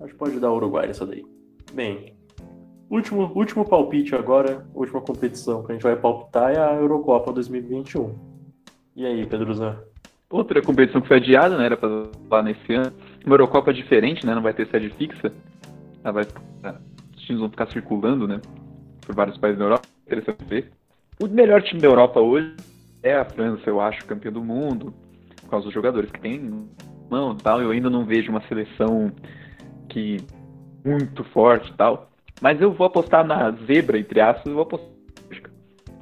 Acho que pode dar Uruguai nessa daí. Bem, último, último palpite agora, última competição que a gente vai palpitar é a Eurocopa 2021. E aí, Pedro Zan? Outra competição que foi adiada, né? Era pra lá nesse ano. Uma Eurocopa diferente, né? Não vai ter sede fixa. Ela vai, os times vão ficar circulando, né? Por vários países da Europa. Interessante ver. O melhor time da Europa hoje é a França, eu acho, campeã do mundo. Por causa dos jogadores que tem mão tal. Eu ainda não vejo uma seleção que muito forte tal. Mas eu vou apostar na zebra, entre aspas, eu vou apostar.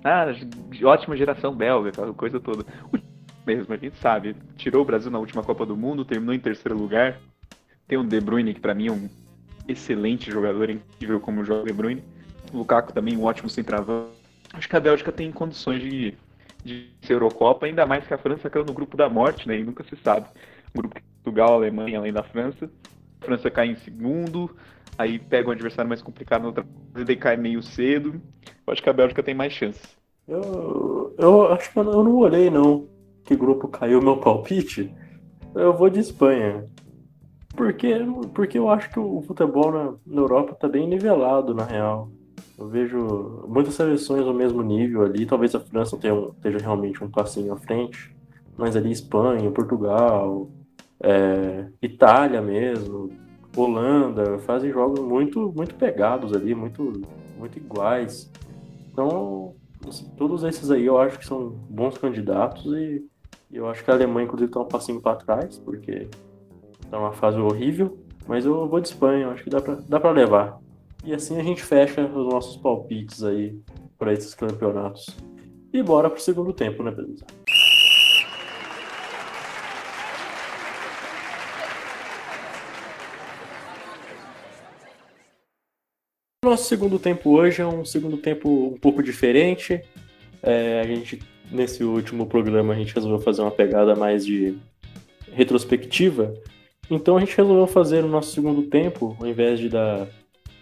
Ah, ótima geração belga, aquela coisa toda. O mesmo, a gente sabe. Tirou o Brasil na última Copa do Mundo, terminou em terceiro lugar. Tem o De Bruyne, que para mim é um excelente jogador, incrível como joga De Bruyne. O Lukaku também um ótimo centroavante. Acho que a Bélgica tem condições de, de ser Eurocopa, ainda mais que a França caiu no grupo da morte, né? E nunca se sabe. O grupo Portugal, Alemanha, além da França. A França cai em segundo, aí pega um adversário mais complicado na outra e cai meio cedo. Eu acho que a Bélgica tem mais chances. Eu, eu acho que eu não olhei, não. Que grupo caiu meu palpite. Eu vou de Espanha. Porque, porque eu acho que o futebol na, na Europa tá bem nivelado, na real. Eu vejo muitas seleções no mesmo nível ali. Talvez a França tenha, esteja realmente um passinho à frente. Mas ali Espanha, Portugal, é, Itália mesmo, Holanda, fazem jogos muito, muito pegados ali, muito, muito iguais. Então, assim, todos esses aí eu acho que são bons candidatos e eu acho que a Alemanha, inclusive, está um passinho para trás, porque Tá uma fase horrível, mas eu vou de Espanha, acho que dá pra, dá pra levar. E assim a gente fecha os nossos palpites aí para esses campeonatos. E bora pro segundo tempo, né, beleza? Nosso segundo tempo hoje é um segundo tempo um pouco diferente. É, a gente, nesse último programa, a gente resolveu fazer uma pegada mais de retrospectiva. Então a gente resolveu fazer o nosso segundo tempo, ao invés de dar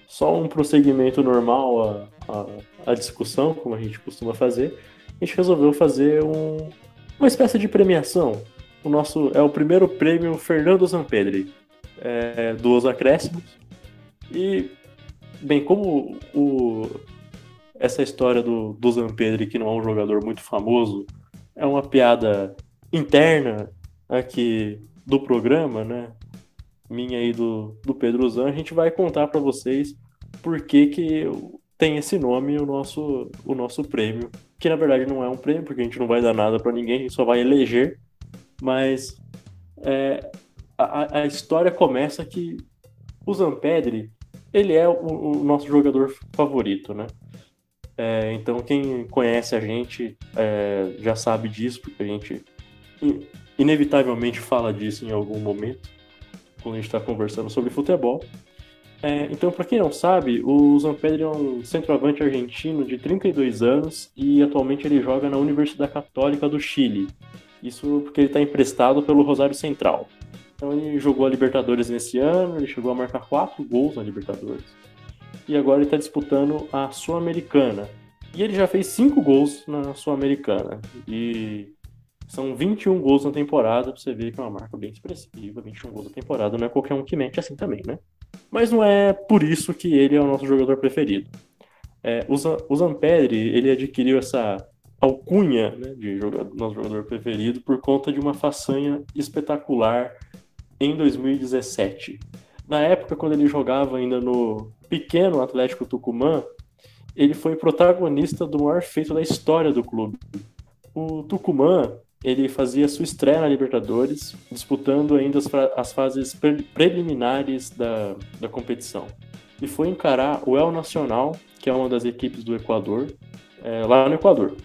só um prosseguimento normal à, à, discussão, como a gente costuma fazer, a gente resolveu fazer um, uma espécie de premiação. O nosso é o primeiro prêmio Fernando Zampedri, é, dos acréscimos. E, bem, como o, essa história do, do Zampedri, que não é um jogador muito famoso, é uma piada interna aqui do programa, né? Minha aí do, do Pedro Zan, a gente vai contar para vocês por que, que tem esse nome o nosso, o nosso prêmio. Que na verdade não é um prêmio, porque a gente não vai dar nada para ninguém, a gente só vai eleger. Mas é, a, a história começa que o Zampedri, ele é o, o nosso jogador favorito, né? É, então quem conhece a gente é, já sabe disso, porque a gente inevitavelmente fala disso em algum momento, quando a gente está conversando sobre futebol. É, então, para quem não sabe, o Zampedri é um centroavante argentino de 32 anos e atualmente ele joga na Universidade Católica do Chile. Isso porque ele está emprestado pelo Rosário Central. Então ele jogou a Libertadores nesse ano, ele chegou a marcar quatro gols na Libertadores. E agora ele está disputando a Sul-Americana. E ele já fez cinco gols na Sul-Americana. E são 21 gols na temporada, pra você ver que é uma marca bem expressiva. 21 gols na temporada não é qualquer um que mete assim também, né? Mas não é por isso que ele é o nosso jogador preferido. É, o, Zampedri, ele adquiriu essa alcunha né, de jogador, nosso jogador preferido por conta de uma façanha espetacular em 2017. Na época, quando ele jogava ainda no pequeno Atlético Tucumã, ele foi protagonista do maior feito da história do clube. O Tucumã ele fazia sua estreia na Libertadores, disputando ainda as, as fases pre preliminares da, da competição. E foi encarar o El Nacional, que é uma das equipes do Equador, é, lá no Equador.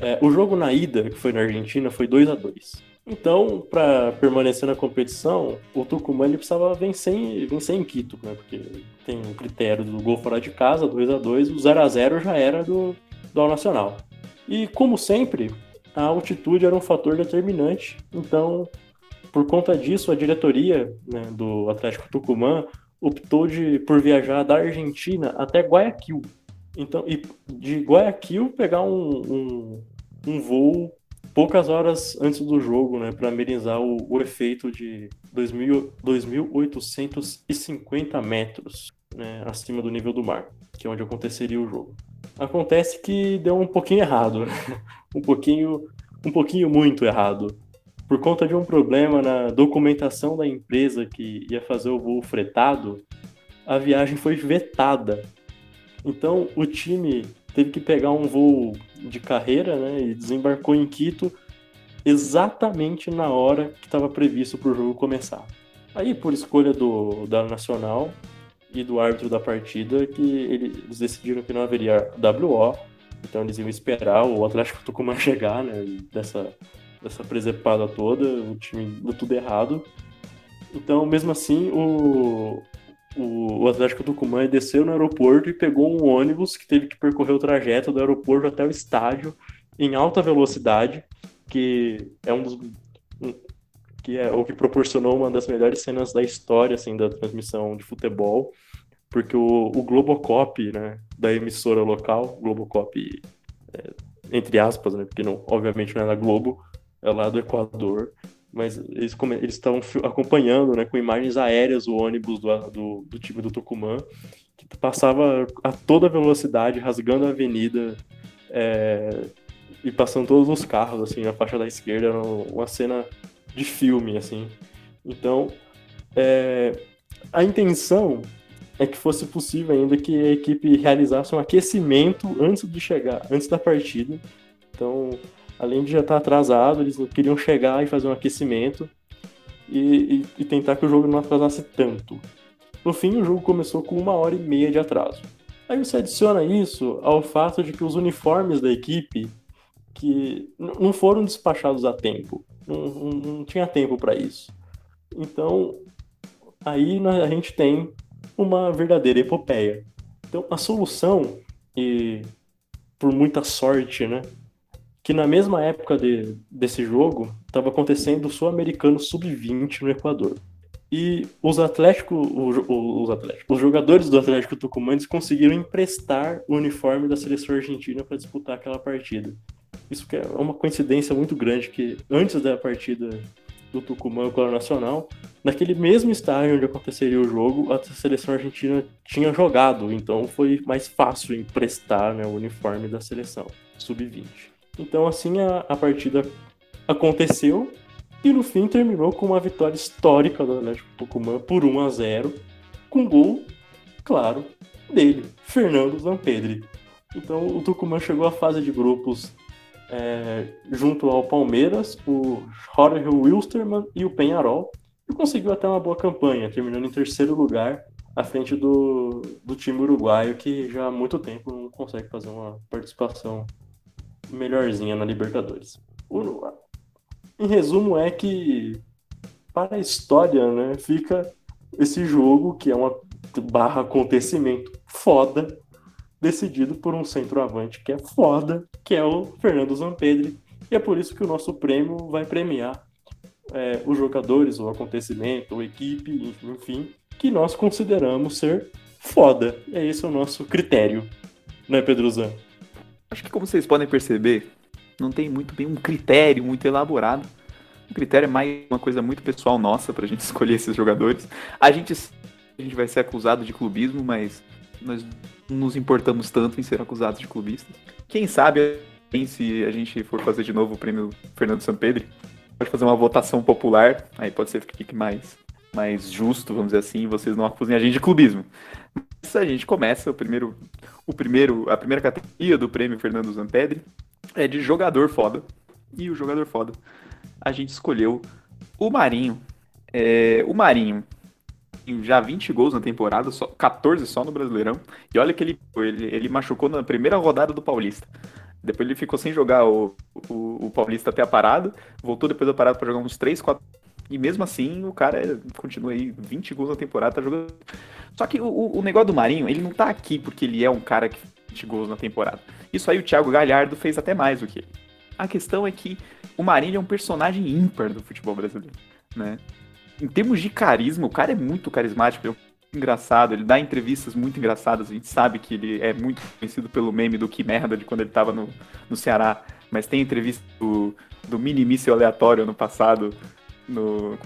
É, o jogo na ida, que foi na Argentina, foi 2 a 2 Então, para permanecer na competição, o Tucumã ele precisava vencer, vencer em Quito, né? porque tem um critério do gol fora de casa, 2 a 2 o 0 a 0 já era do, do Nacional. E, como sempre, a altitude era um fator determinante. Então, por conta disso, a diretoria né, do Atlético Tucumã optou de, por viajar da Argentina até Guayaquil. Então, e de Guayaquil pegar um, um, um voo poucas horas antes do jogo, né, para amenizar o, o, efeito de 2.850 metros né, acima do nível do mar, que é onde aconteceria o jogo. Acontece que deu um pouquinho errado, né? Um pouquinho, um pouquinho muito errado. Por conta de um problema na documentação da empresa que ia fazer o voo fretado, a viagem foi vetada. Então o time teve que pegar um voo de carreira né, e desembarcou em Quito exatamente na hora que estava previsto para o jogo começar. Aí, por escolha do, da Nacional e do árbitro da partida, que eles decidiram que não haveria WO, então eles iam esperar o Atlético Tucumã chegar, né? Dessa, dessa presepada toda, o time deu tudo errado. Então, mesmo assim, o, o, o Atlético Tucumã desceu no aeroporto e pegou um ônibus que teve que percorrer o trajeto do aeroporto até o estádio em alta velocidade, que é um dos que é o que proporcionou uma das melhores cenas da história assim da transmissão de futebol porque o, o Globocop, né, da emissora local, Globocop, é, entre aspas, né, porque não, obviamente não é da Globo, é lá do Equador, mas eles estão acompanhando, né, com imagens aéreas o ônibus do, do, do, time do Tucumã, que passava a toda velocidade, rasgando a avenida é, e passando todos os carros, assim, na faixa da esquerda, era uma cena de filme, assim. Então, é, a intenção é que fosse possível ainda que a equipe realizasse um aquecimento antes de chegar, antes da partida. Então, além de já estar atrasado, eles queriam chegar e fazer um aquecimento e, e, e tentar que o jogo não atrasasse tanto. No fim, o jogo começou com uma hora e meia de atraso. Aí você adiciona isso ao fato de que os uniformes da equipe que não foram despachados a tempo. Não, não, não tinha tempo para isso. Então, aí a gente tem uma verdadeira epopeia. Então, a solução, e por muita sorte, né? Que na mesma época de, desse jogo, estava acontecendo o Sul-Americano Sub-20 no Equador. E os Atlético, os, Atlético, os jogadores do Atlético Tucumã conseguiram emprestar o uniforme da seleção argentina para disputar aquela partida. Isso é uma coincidência muito grande que antes da partida do Tucumã com o Nacional, naquele mesmo estádio onde aconteceria o jogo, a seleção argentina tinha jogado, então foi mais fácil emprestar né, o uniforme da seleção sub-20. Então assim a, a partida aconteceu e no fim terminou com uma vitória histórica do Atlético Tucumã por 1 a 0, com gol, claro, dele, Fernando Zampedri. Então o Tucumã chegou à fase de grupos é, junto ao Palmeiras, o Jorge Wilstermann e o Penharol, e conseguiu até uma boa campanha, terminando em terceiro lugar, à frente do, do time uruguaio, que já há muito tempo não consegue fazer uma participação melhorzinha na Libertadores. Em resumo, é que para a história né, fica esse jogo, que é uma barra acontecimento foda, decidido por um centroavante que é foda, que é o Fernando Zampedri. E é por isso que o nosso prêmio vai premiar é, os jogadores, o acontecimento, a equipe, enfim, que nós consideramos ser foda. É esse o nosso critério, né, Pedro Zan? Acho que como vocês podem perceber, não tem muito bem um critério muito elaborado. O critério é mais uma coisa muito pessoal nossa pra gente escolher esses jogadores. A gente, a gente vai ser acusado de clubismo, mas nós não nos importamos tanto em ser acusados de clubistas. Quem sabe, se a gente for fazer de novo o prêmio Fernando Sampedri, pode fazer uma votação popular, aí pode ser que fique mais, mais justo, vamos dizer assim, vocês não acusem a gente de clubismo. Mas a gente começa o primeiro, o primeiro, a primeira categoria do prêmio Fernando Zampedri é de jogador foda. E o jogador foda. A gente escolheu o Marinho. É, o Marinho já 20 gols na temporada, só, 14 só no Brasileirão. E olha que ele, ele, ele machucou na primeira rodada do Paulista. Depois ele ficou sem jogar o, o, o Paulista até a parada, voltou depois da parada para jogar uns 3, 4. E mesmo assim, o cara continua aí 20 gols na temporada, tá jogando. Só que o, o negócio do Marinho, ele não tá aqui porque ele é um cara que fez 20 gols na temporada. Isso aí o Thiago Galhardo fez até mais do que ele. A questão é que o Marinho é um personagem ímpar do futebol brasileiro, né? Em termos de carisma, o cara é muito carismático, é engraçado, ele dá entrevistas muito engraçadas, a gente sabe que ele é muito conhecido pelo meme do que merda de quando ele tava no, no Ceará, mas tem entrevista do, do mini míssil aleatório no passado, no,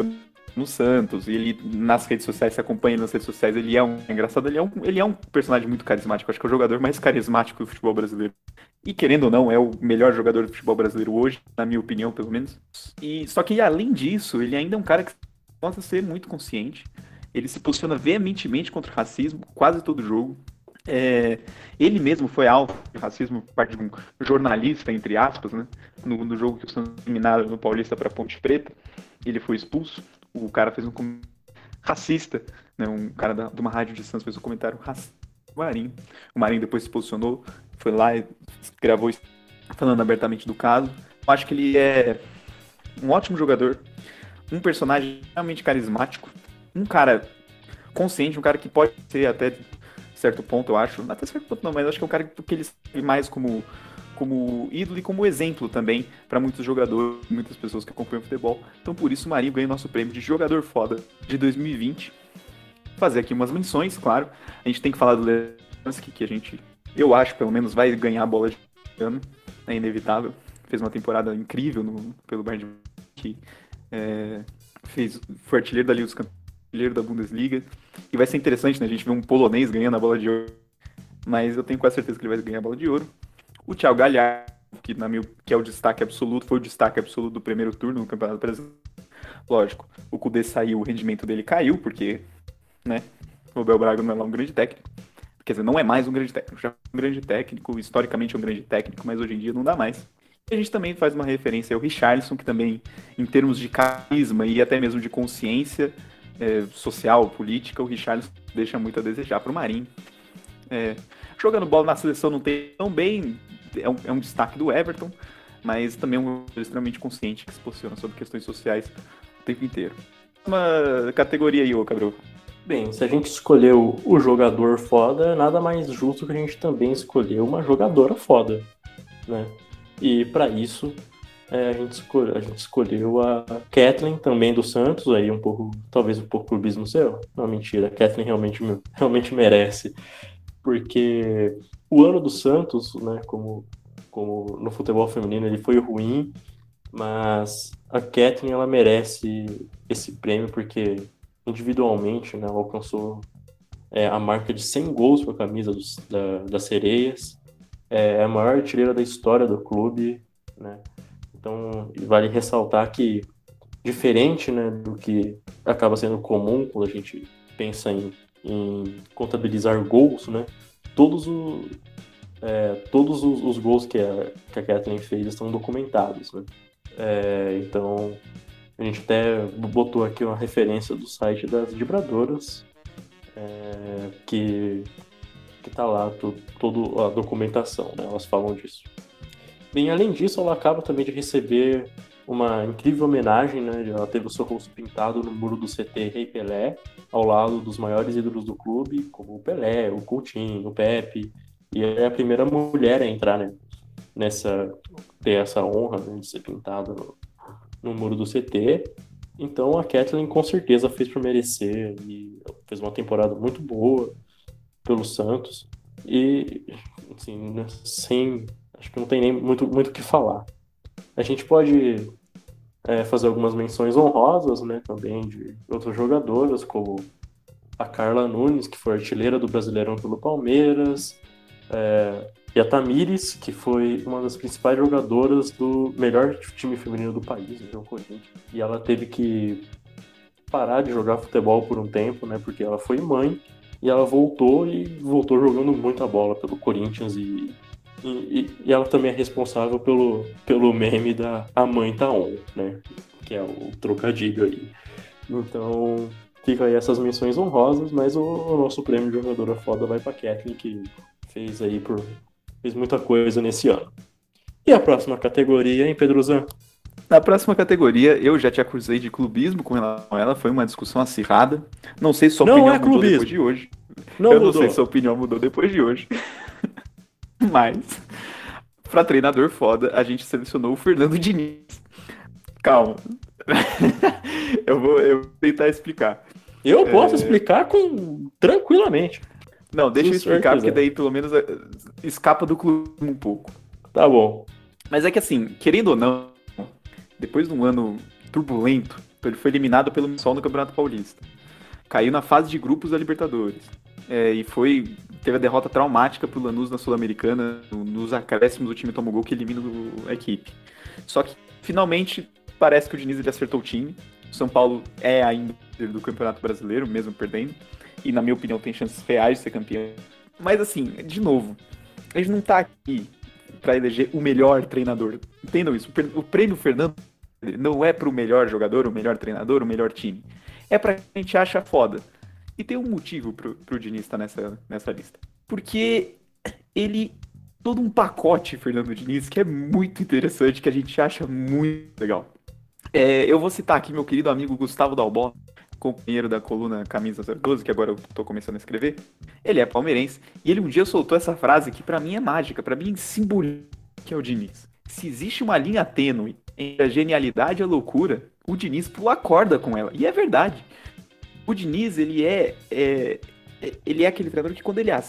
no Santos, e ele nas redes sociais, se acompanha nas redes sociais, ele é um é engraçado, ele é um, ele é um personagem muito carismático, acho que é o jogador mais carismático do futebol brasileiro. E querendo ou não, é o melhor jogador do futebol brasileiro hoje, na minha opinião, pelo menos. E só que além disso, ele ainda é um cara que possa ser muito consciente. Ele se posiciona veementemente contra o racismo, quase todo jogo. É, ele mesmo foi alvo de racismo por parte de um jornalista, entre aspas, né? No, no jogo que o Santos eliminaram no Paulista para Ponte Preta. Ele foi expulso. O cara fez um comentário racista, né? Um cara da, de uma rádio de Santos fez um comentário racista. O Marinho. O Marinho depois se posicionou, foi lá e gravou falando abertamente do caso. Eu acho que ele é um ótimo jogador, um personagem realmente carismático, um cara consciente, um cara que pode ser até certo ponto, eu acho, até certo ponto não, mas acho que é um cara que ele serve mais como como ídolo e como exemplo também para muitos jogadores, muitas pessoas que acompanham o futebol. Então por isso o Marinho ganha nosso prêmio de jogador foda de 2020. Fazer aqui umas menções, claro. A gente tem que falar do Lewandowski, que a gente, eu acho, pelo menos vai ganhar a bola de ano, é inevitável. Fez uma temporada incrível no, pelo Bayern de é, fez, foi artilheiro da Liga dos Campeões, artilheiro da Bundesliga. E vai ser interessante, né? A gente ver um polonês ganhando a bola de ouro. Mas eu tenho quase certeza que ele vai ganhar a bola de ouro. O Thiago Galhardo, que, na minha, que é o destaque absoluto, foi o destaque absoluto do primeiro turno no Campeonato Brasileiro. Lógico, o Kudê saiu, o rendimento dele caiu, porque, né, o Bel Braga não é lá um grande técnico. Quer dizer, não é mais um grande técnico. Já é um grande técnico, historicamente é um grande técnico, mas hoje em dia não dá mais. A gente também faz uma referência ao Richarlison, que também, em termos de carisma e até mesmo de consciência é, social, política, o Richarlison deixa muito a desejar para o Marinho. É, jogando bola na seleção não tem tão bem, é um, é um destaque do Everton, mas também é um extremamente consciente que se posiciona sobre questões sociais o tempo inteiro. Uma categoria aí, ô Cabral. Bem, se a gente escolheu o jogador foda, nada mais justo que a gente também escolher uma jogadora foda, né? E para isso é, a, gente escolheu, a gente escolheu a Kathleen também do Santos, aí um pouco, talvez um pouco clubismo seu. Não, mentira, a Kathleen realmente, realmente merece. Porque o ano do Santos, né, como, como no futebol feminino, ele foi ruim, mas a Kathleen ela merece esse prêmio porque individualmente né, ela alcançou é, a marca de 100 gols com a camisa dos, da, das sereias é a maior artilheira da história do clube, né? Então, vale ressaltar que, diferente né, do que acaba sendo comum quando a gente pensa em, em contabilizar gols, né? Todos, o, é, todos os, os, gols que a, que a fez estão documentados, né? É, então, a gente até botou aqui uma referência do site das vibradoras, é, que que tá lá toda a documentação, né? Elas falam disso. Bem, além disso, ela acaba também de receber uma incrível homenagem, né? Ela teve o seu rosto pintado no muro do CT Rei Pelé, ao lado dos maiores ídolos do clube, como o Pelé, o Coutinho, o Pepe, e é a primeira mulher a entrar, né? Nessa ter essa honra né, de ser pintada no, no muro do CT. Então a Kathleen com certeza fez por merecer e fez uma temporada muito boa pelo Santos e assim, sem acho que não tem nem muito o que falar. A gente pode é, fazer algumas menções honrosas, né, também de outras jogadoras como a Carla Nunes, que foi artilheira do Brasileirão pelo Palmeiras, é, e a Tamires, que foi uma das principais jogadoras do melhor time feminino do país, né, o Corinthians. E ela teve que parar de jogar futebol por um tempo, né, porque ela foi mãe e ela voltou e voltou jogando muita bola pelo Corinthians e, E, e, ela também é responsável pelo, pelo meme da A Mãe Tá On, né? Que é o trocadilho aí. Então, fica aí essas menções honrosas, mas o, o nosso prêmio de jogadora foda vai pra Kathleen, que fez aí por. fez muita coisa nesse ano. E a próxima categoria, hein, Pedrozão? Na próxima categoria, eu já te acusei de clubismo com relação a ela, foi uma discussão acirrada. Não sei se sua não opinião é mudou depois de hoje. Não eu mudou. não sei se sua opinião mudou depois de hoje. Mas, pra treinador foda, a gente selecionou o Fernando Diniz. Calma. eu, vou, eu vou tentar explicar. Eu posso é... explicar com tranquilamente. Não, deixa eu explicar, porque daí pelo menos é, escapa do clube um pouco. Tá bom. Mas é que assim, querendo ou não, depois de um ano turbulento, ele foi eliminado pelo Sol no Campeonato Paulista. Caiu na fase de grupos da Libertadores. É, e foi. Teve a derrota traumática pro Lanús na Sul-Americana. Nos acréscimos o time tomou gol que elimina a equipe. Só que finalmente parece que o Diniz ele acertou o time. O São Paulo é ainda do Campeonato Brasileiro, mesmo perdendo. E na minha opinião tem chances reais de ser campeão. Mas assim, de novo, a gente não tá aqui para eleger o melhor treinador. Entendam isso. O prêmio Fernando não é para o melhor jogador, o melhor treinador, o melhor time. É para a gente acha foda. E tem um motivo pro, pro Diniz estar nessa, nessa lista. Porque ele. Todo um pacote, Fernando Diniz, que é muito interessante, que a gente acha muito legal. É, eu vou citar aqui meu querido amigo Gustavo Dalbó, companheiro da coluna Camisa 012, que agora eu tô começando a escrever. Ele é palmeirense e ele um dia soltou essa frase que para mim é mágica, para mim simboliza que é o Diniz. Se existe uma linha tênue entre a genialidade e a loucura, o Diniz pula corda com ela. E é verdade. O Diniz, ele é, é, é ele é aquele treinador que quando ele é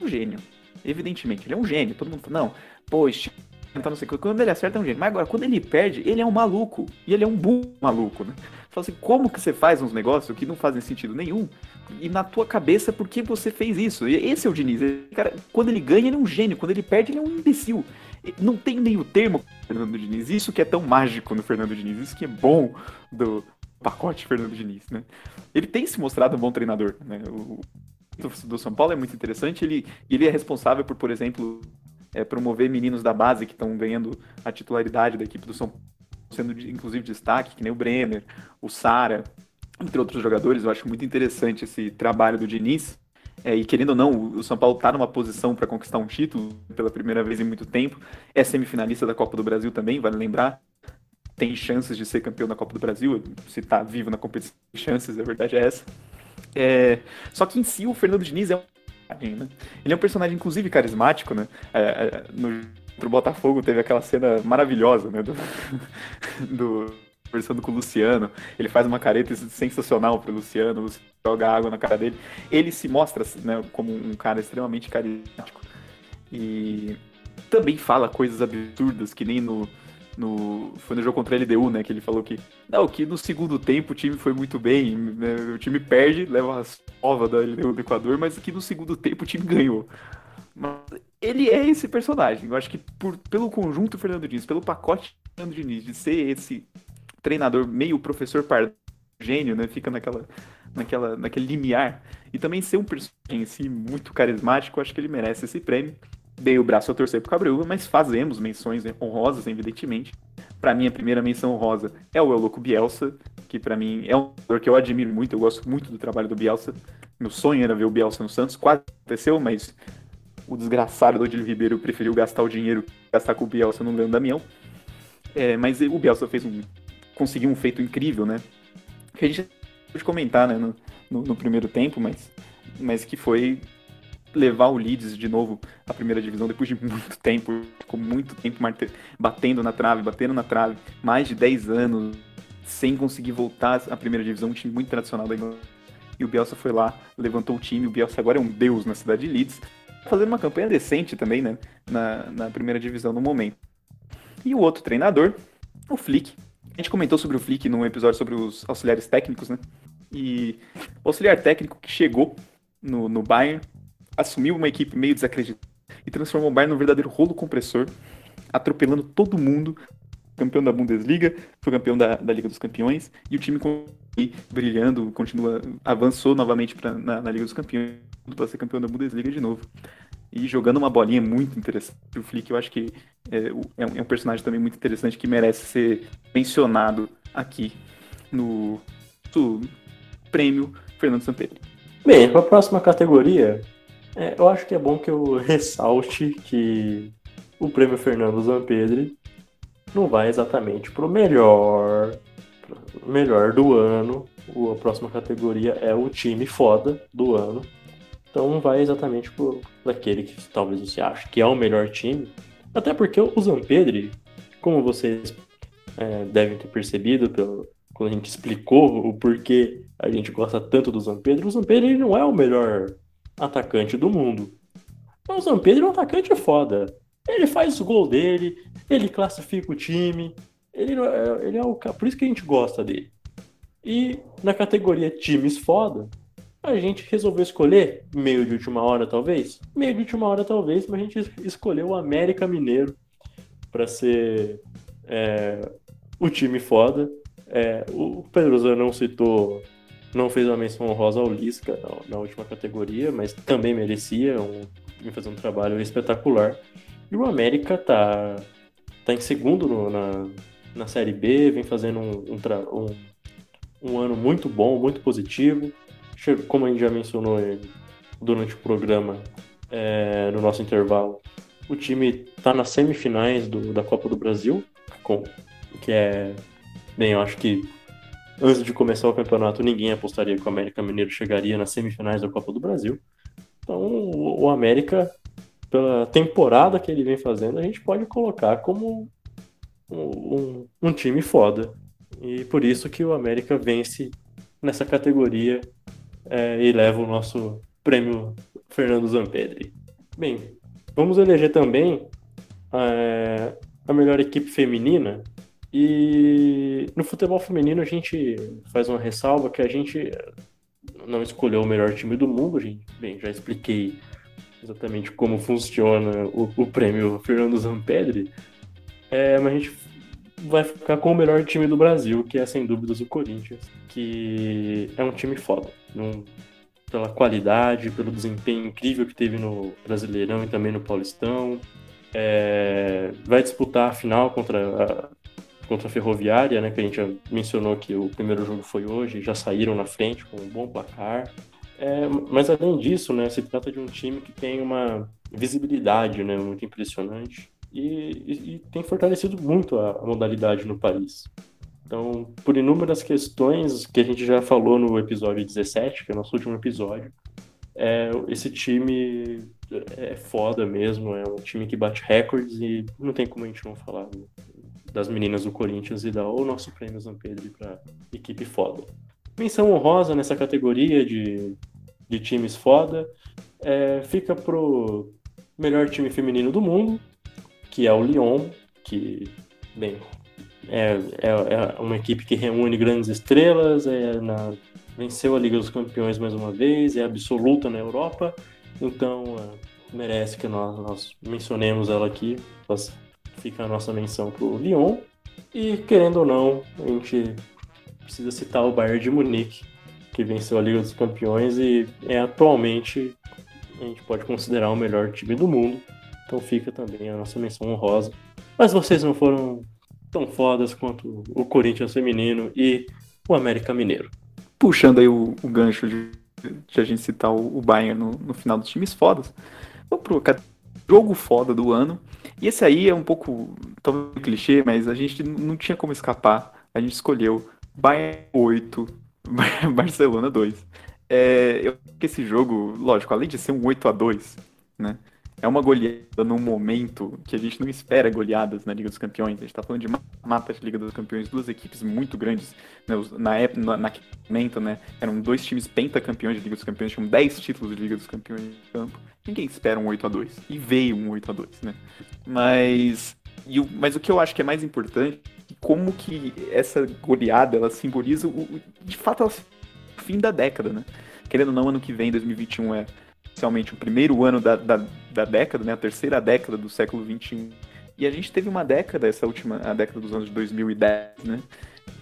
um gênio, evidentemente, ele é um gênio, todo mundo fala, não, pô, então não sei quando ele acerta é um gênio, mas agora quando ele perde, ele é um maluco, e ele é um burro maluco, né? Fala assim, como que você faz uns negócios que não fazem sentido nenhum? E na tua cabeça, por que você fez isso? E esse é o Diniz. Ele, cara, quando ele ganha, ele é um gênio. Quando ele perde, ele é um imbecil. Não tem meio termo Fernando Diniz. Isso que é tão mágico no Fernando Diniz. Isso que é bom do pacote Fernando Diniz, né? Ele tem se mostrado um bom treinador, né? O do São Paulo é muito interessante. Ele, ele é responsável por, por exemplo, é, promover meninos da base que estão ganhando a titularidade da equipe do São Paulo sendo inclusive destaque, que nem o Brenner, o Sara, entre outros jogadores. Eu acho muito interessante esse trabalho do Diniz. É, e querendo ou não, o São Paulo está numa posição para conquistar um título pela primeira vez em muito tempo. É semifinalista da Copa do Brasil também, vale lembrar. Tem chances de ser campeão da Copa do Brasil. Se está vivo na competição, tem chances, a verdade é essa. É... Só que em si, o Fernando Diniz é um. Né? Ele é um personagem, inclusive, carismático, né? É, é, no pro Botafogo teve aquela cena maravilhosa, né? Do, do conversando com o Luciano. Ele faz uma careta sensacional pro Luciano, o Luciano joga água na cara dele. Ele se mostra né, como um cara extremamente carismático. E também fala coisas absurdas, que nem no, no. Foi no jogo contra a LDU, né? Que ele falou que. Não, que no segundo tempo o time foi muito bem. Né, o time perde, leva a sova da LDU do Equador, mas que no segundo tempo o time ganhou. Mas ele é esse personagem. Eu acho que por, pelo conjunto Fernando Diniz, pelo pacote Fernando Diniz, de ser esse treinador meio professor par gênio, né? Fica naquela, naquela, naquele limiar. E também ser um personagem em si muito carismático, acho que ele merece esse prêmio. Dei o braço a torcer pro Cabreúva, mas fazemos menções honrosas, evidentemente. Para mim, a primeira menção honrosa é o Euloco Bielsa, que para mim é um jogador que eu admiro muito, eu gosto muito do trabalho do Bielsa. Meu sonho era ver o Bielsa no Santos, quase aconteceu, mas o desgraçado do Odílio Ribeiro preferiu gastar o dinheiro gastar com o Bielsa no Leandro Damião. É, mas o Bielsa fez um, conseguiu um feito incrível, né? Que a gente pode comentar né, no, no, no, primeiro tempo, mas, mas que foi levar o Leeds de novo à primeira divisão depois de muito tempo, ficou muito tempo batendo na trave, batendo na trave, mais de 10 anos sem conseguir voltar à primeira divisão, um time muito tradicional da Inglaterra. E o Bielsa foi lá, levantou o time, o Bielsa agora é um deus na cidade de Leeds, fazendo uma campanha decente também, né? Na, na primeira divisão no momento. E o outro treinador, o Flick. A gente comentou sobre o Flick num episódio sobre os auxiliares técnicos, né? E o auxiliar técnico que chegou no, no Bayern, assumiu uma equipe meio desacreditada e transformou o Bayern num verdadeiro rolo compressor, atropelando todo mundo. Campeão da Bundesliga, foi campeão da, da Liga dos Campeões, e o time continua brilhando, continua, avançou novamente pra, na, na Liga dos Campeões para ser campeão da Bundesliga de novo. E jogando uma bolinha muito interessante. O Flick, eu acho que é, é, um, é um personagem também muito interessante que merece ser mencionado aqui no, no prêmio Fernando Sampedri. Bem, para a próxima categoria, é, eu acho que é bom que eu ressalte que o prêmio Fernando Zampedri não vai exatamente pro melhor, melhor do ano. A próxima categoria é o time foda do ano. Então vai exatamente pro aquele que talvez você ache que é o melhor time. Até porque o Zampedri, como vocês é, devem ter percebido pelo, quando a gente explicou o porquê a gente gosta tanto do Zampedri, o Zampedri não é o melhor atacante do mundo. Mas o Zampedri é um atacante foda. Ele faz o gol dele, ele classifica o time, ele, é, ele é o por isso que a gente gosta dele. E na categoria times foda, a gente resolveu escolher meio de última hora talvez, meio de última hora talvez, mas a gente escolheu o América Mineiro para ser é, o time foda. É, o Pedro não citou, não fez uma menção honrosa ao Lisca na, na última categoria, mas também merecia um, fazer um trabalho espetacular. E o América tá, tá em segundo no, na, na Série B, vem fazendo um, um, um, um ano muito bom, muito positivo. Como a gente já mencionou durante o programa, é, no nosso intervalo, o time está nas semifinais do, da Copa do Brasil, com, que é. Bem, eu acho que antes de começar o campeonato ninguém apostaria que o América Mineiro chegaria nas semifinais da Copa do Brasil. Então o, o América pela temporada que ele vem fazendo, a gente pode colocar como um, um, um time foda. E por isso que o América vence nessa categoria é, e leva o nosso prêmio Fernando Zampedri. Bem, vamos eleger também é, a melhor equipe feminina. E no futebol feminino a gente faz uma ressalva que a gente não escolheu o melhor time do mundo, gente. Bem, já expliquei exatamente como funciona o, o prêmio Fernando Zampedri, é, mas a gente vai ficar com o melhor time do Brasil, que é sem dúvidas o Corinthians, que é um time foda. Pela qualidade, pelo desempenho incrível que teve no Brasileirão e também no Paulistão. É, vai disputar a final contra a, contra a Ferroviária, né, que a gente já mencionou que o primeiro jogo foi hoje, já saíram na frente com um bom placar. É, mas além disso, né, se trata de um time que tem uma visibilidade né, muito impressionante e, e, e tem fortalecido muito a, a, modalidade no país. Então, por inúmeras questões que a gente já falou no episódio 17, que é o nosso último episódio, é, esse time é foda mesmo, é um time que bate recordes e não tem como a gente não falar das meninas do Corinthians e dar o nosso prêmio Zampedri para equipe foda. Menção honrosa nessa categoria de, de times foda é, fica pro melhor time feminino do mundo, que é o Lyon, que, bem, é, é, é uma equipe que reúne grandes estrelas, é na, venceu a Liga dos Campeões mais uma vez, é absoluta na Europa, então é, merece que nós, nós, mencionemos ela aqui, fica a nossa menção pro Lyon. E querendo ou não, a gente precisa citar o Bayern de Munique, que venceu a Liga dos Campeões e é atualmente a gente pode considerar o melhor time do mundo. Então fica também a nossa menção honrosa. Mas vocês não foram tão fodas quanto o Corinthians feminino e o América Mineiro. Puxando aí o, o gancho de, de, a gente citar o, o Bayern no, no, final dos times fodas, vamos pro jogo foda do ano. E esse aí é um pouco, talvez clichê, mas a gente não tinha como escapar. A gente escolheu Bayern 8, Barcelona 2. É, eu acho que esse jogo, lógico, além de ser um 8 a 2 né? É uma goleada num momento que a gente não espera goleadas na Liga dos Campeões. A gente tá falando de mata de Liga dos Campeões, duas equipes muito grandes. Né? Na época, na, naquele momento, né? Eram dois times pentacampeões de Liga dos Campeões, tinham 10 títulos de Liga dos Campeões em campo. Ninguém espera um 8 a 2 E veio um 8 a 2 né? Mas, o, mas o que eu acho que é mais importante como que essa goleada ela simboliza o, de fato o fim da década, né? Querendo ou não, ano que vem, 2021 é oficialmente o primeiro ano da, da, da década, né? A terceira década do século 21. E a gente teve uma década, essa última, a década dos anos 2010, né?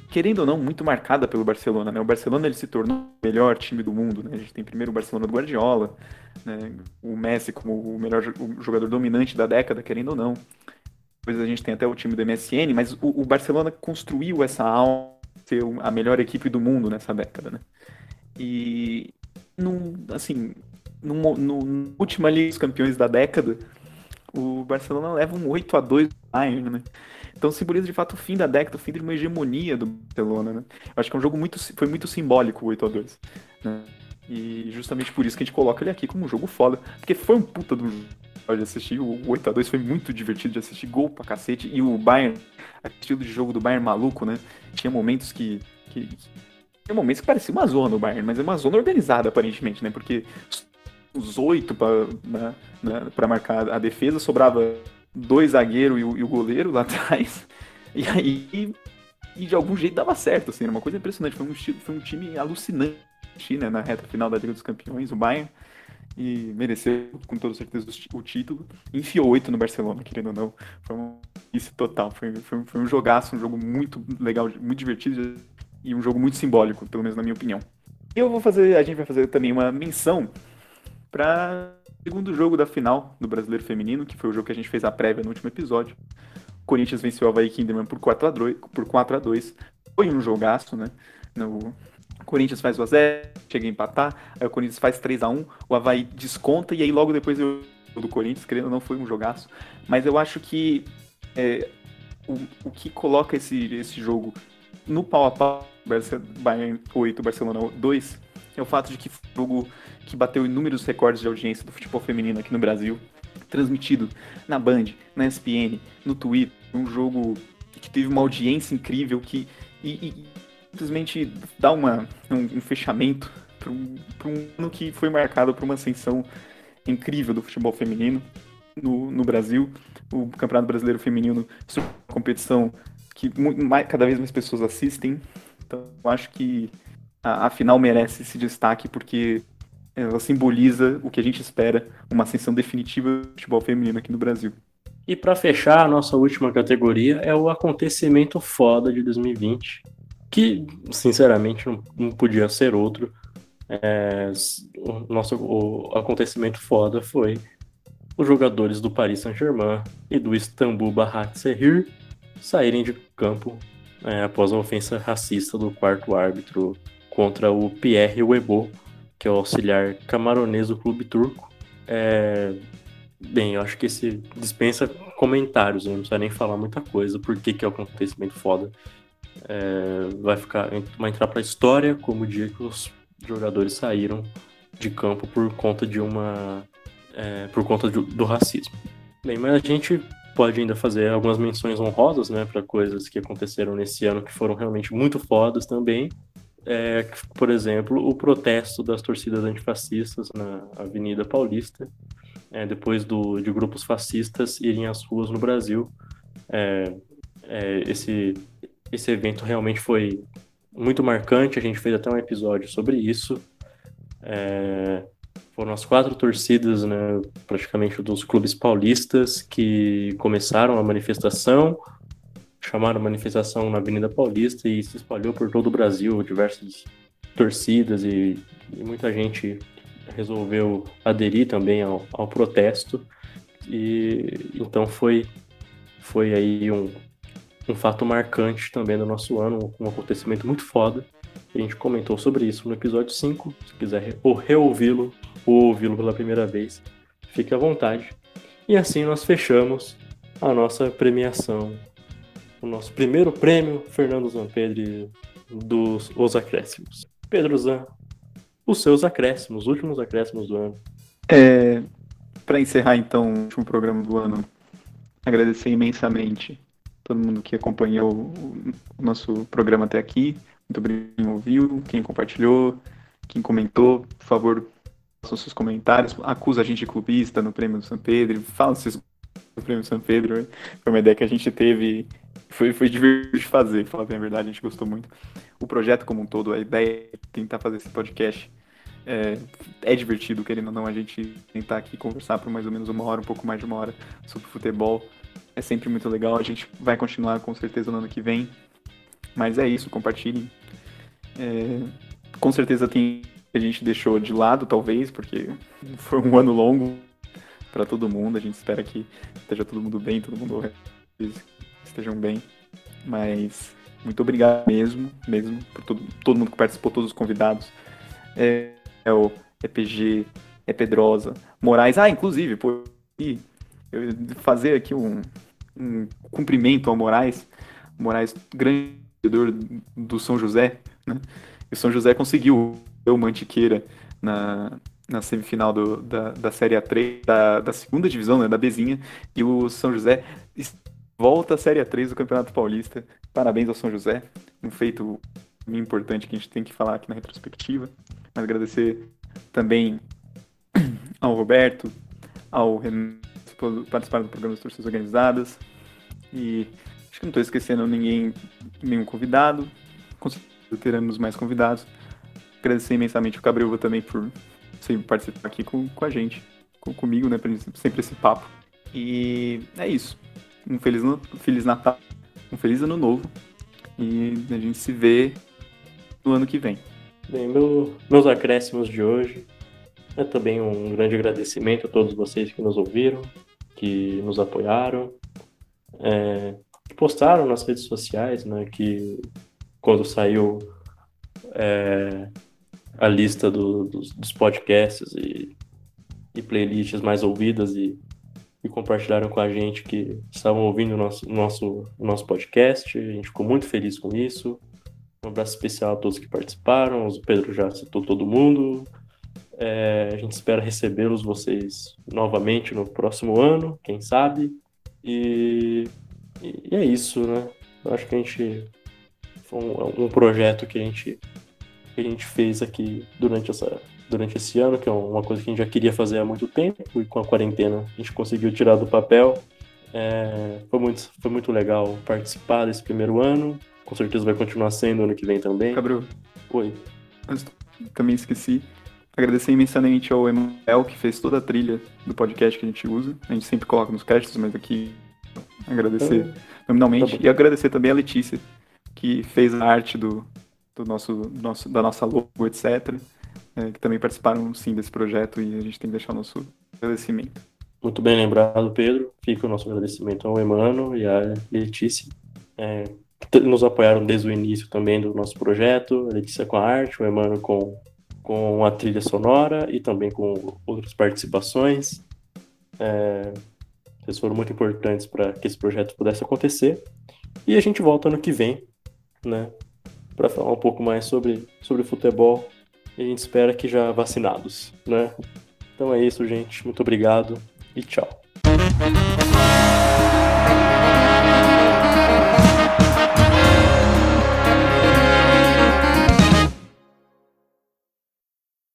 querendo ou não, muito marcada pelo Barcelona, né? O Barcelona ele se tornou o melhor time do mundo, né? A gente tem primeiro o Barcelona do Guardiola, né? o Messi como o melhor jogador dominante da década, querendo ou não. Depois a gente tem até o time do MSN, mas o, o Barcelona construiu essa alma ser a melhor equipe do mundo nessa década, né? E, num, assim, no, no, última Liga dos Campeões da década, o Barcelona leva um 8 a 2 do Bayern, né? Então simboliza de fato o fim da década, o fim de uma hegemonia do Barcelona, né? Eu acho que é um jogo muito, foi muito simbólico o 8 a 2 né? E justamente por isso que a gente coloca ele aqui como um jogo foda, porque foi um puta do jogo de assistir, o 8 a 2 foi muito divertido de assistir, gol pra cacete, e o Bayern, estilo de jogo do Bayern maluco, né? Tinha momentos que, que tinha momentos que parecia uma zona o Bayern, mas é uma zona organizada aparentemente, né? Porque os oito para né, né, marcar a defesa, sobrava dois zagueiros e o, e o goleiro lá atrás. E aí, e de algum jeito dava certo, assim, era uma coisa impressionante. Foi um, foi um time alucinante né, na reta final da Liga dos Campeões, o Bayern. E mereceu, com toda certeza, o título. Enfiou oito no Barcelona, querendo ou não. Foi um isso total. Foi, foi, foi um jogaço, um jogo muito legal, muito divertido e um jogo muito simbólico, pelo menos na minha opinião. Eu vou fazer, a gente vai fazer também uma menção para segundo jogo da final do Brasileiro Feminino, que foi o jogo que a gente fez a prévia no último episódio. O Corinthians venceu o Havaí Kinderman por 4 a 2 por 4 a 2 Foi um jogaço, né? No... O Corinthians faz o a 0 chega a empatar, aí o Corinthians faz 3 a 1 o Havaí desconta, e aí logo depois eu do Corinthians, querendo ou não, foi um jogaço. Mas eu acho que é, o, o que coloca esse, esse jogo no pau a pau, Bayern 8, Barcelona 2, é o fato de que foi um jogo que bateu inúmeros recordes de audiência do futebol feminino aqui no Brasil, transmitido na Band, na ESPN, no Twitter, um jogo que teve uma audiência incrível que e, e simplesmente dá uma, um, um fechamento para um, um ano que foi marcado por uma ascensão incrível do futebol feminino no, no Brasil. O Campeonato Brasileiro Feminino é uma competição que mais, cada vez mais pessoas assistem. Então, acho que a, final merece esse destaque porque ela simboliza o que a gente espera, uma ascensão definitiva do futebol feminino aqui no Brasil. E para fechar, a nossa última categoria é o acontecimento foda de 2020, que sinceramente não, não podia ser outro. É, o nosso o acontecimento foda foi os jogadores do Paris Saint-Germain e do Istambul Basaksehir saírem de campo é, após a ofensa racista do quarto árbitro contra o Pierre Webo, que é o auxiliar camaronês do clube turco. É... Bem, eu acho que esse dispensa comentários, não precisa nem falar muita coisa, porque que é um acontecimento foda. É... Vai, ficar, vai entrar para a história como o dia que os jogadores saíram de campo por conta de uma. É, por conta do, do racismo. Bem, mas a gente pode ainda fazer algumas menções honrosas, né, para coisas que aconteceram nesse ano que foram realmente muito fodas também é, por exemplo, o protesto das torcidas antifascistas na Avenida Paulista, é, depois do, de grupos fascistas irem às ruas no Brasil. É, é, esse, esse evento realmente foi muito marcante, a gente fez até um episódio sobre isso. É, foram as quatro torcidas, né, praticamente dos clubes paulistas, que começaram a manifestação chamaram manifestação na Avenida Paulista e se espalhou por todo o Brasil, diversas torcidas e, e muita gente resolveu aderir também ao, ao protesto. E então foi, foi aí um, um fato marcante também do nosso ano, um acontecimento muito foda. A gente comentou sobre isso no episódio 5. Se quiser ou reouvi-lo ou ouvi-lo pela primeira vez, fique à vontade. E assim nós fechamos a nossa premiação o nosso primeiro prêmio, Fernando Zampedri, dos Os Acréscimos. Pedro Zan, os seus acréscimos, os últimos acréscimos do ano. É, Para encerrar, então, o último programa do ano, agradecer imensamente todo mundo que acompanhou o nosso programa até aqui. Muito obrigado quem ouviu, quem compartilhou, quem comentou. Por favor, façam seus comentários. Acusa a gente de clubista no Prêmio do São Pedro. Fala se do Prêmio São Pedro. Foi uma ideia que a gente teve foi, foi divertido de fazer, falar bem a verdade, a gente gostou muito. O projeto como um todo, a ideia é tentar fazer esse podcast é, é, divertido, querendo ou não, a gente tentar aqui conversar por mais ou menos uma hora, um pouco mais de uma hora sobre futebol. É sempre muito legal, a gente vai continuar com certeza no ano que vem. Mas é isso, compartilhem. É, com certeza tem a gente deixou de lado, talvez, porque foi um ano longo para todo mundo. A gente espera que esteja todo mundo bem, todo mundo estejam bem. Mas muito obrigado mesmo, mesmo, por todo, todo mundo que participou, todos os convidados. É, é o EPG, é Pedrosa, Moraes. Ah, inclusive, por fazer aqui um, um cumprimento ao Moraes. Moraes, grande do São José, né? E o São José conseguiu o Mantiqueira na, na semifinal do, da, da Série A3, da, da segunda divisão, né, da Bezinha, e o São José volta à Série A3 do Campeonato Paulista. Parabéns ao São José, um feito importante que a gente tem que falar aqui na retrospectiva. Mas agradecer também ao Roberto, ao Renan, por participar do programa das Torcidas Organizadas. E acho que não estou esquecendo ninguém, nenhum convidado. Com certeza teremos mais convidados. Agradecer imensamente o Cabrilva também por sempre participar aqui com, com a gente, com, comigo, né? Sempre esse papo. E é isso. Um feliz, feliz Natal, um feliz ano novo. E a gente se vê no ano que vem. Bem, meu, meus acréscimos de hoje é também um grande agradecimento a todos vocês que nos ouviram, que nos apoiaram, é, que postaram nas redes sociais, né? Que quando saiu é, a lista do, dos, dos, podcasts e, e, playlists mais ouvidas e, e, compartilharam com a gente que estavam ouvindo o nosso, nosso, nosso podcast. A gente ficou muito feliz com isso. Um abraço especial a todos que participaram. O Pedro já citou todo mundo. É, a gente espera recebê-los vocês novamente no próximo ano, quem sabe. E, e é isso, né? Eu acho que a gente foi um, um projeto que a gente que a gente fez aqui durante essa durante esse ano, que é uma coisa que a gente já queria fazer há muito tempo e com a quarentena a gente conseguiu tirar do papel. É, foi, muito, foi muito legal participar desse primeiro ano. Com certeza vai continuar sendo ano que vem também. Gabriel. Oi. Mas também esqueci. Agradecer imensamente ao Emanuel, que fez toda a trilha do podcast que a gente usa. A gente sempre coloca nos casts, mas aqui agradecer então, nominalmente. Tá e agradecer também a Letícia, que fez a arte do, do nosso, nosso, da nossa logo, etc., é, que também participaram sim desse projeto e a gente tem que deixar o nosso agradecimento. Muito bem lembrado, Pedro. Fica o nosso agradecimento ao Emano e à Letícia, é, que nos apoiaram desde o início também do nosso projeto. A Letícia com a arte, o Emano com, com a trilha sonora e também com outras participações. É, vocês foram muito importantes para que esse projeto pudesse acontecer. E a gente volta ano que vem, né? Para falar um pouco mais sobre, sobre futebol. E a gente espera que já vacinados, né? Então é isso, gente. Muito obrigado e tchau.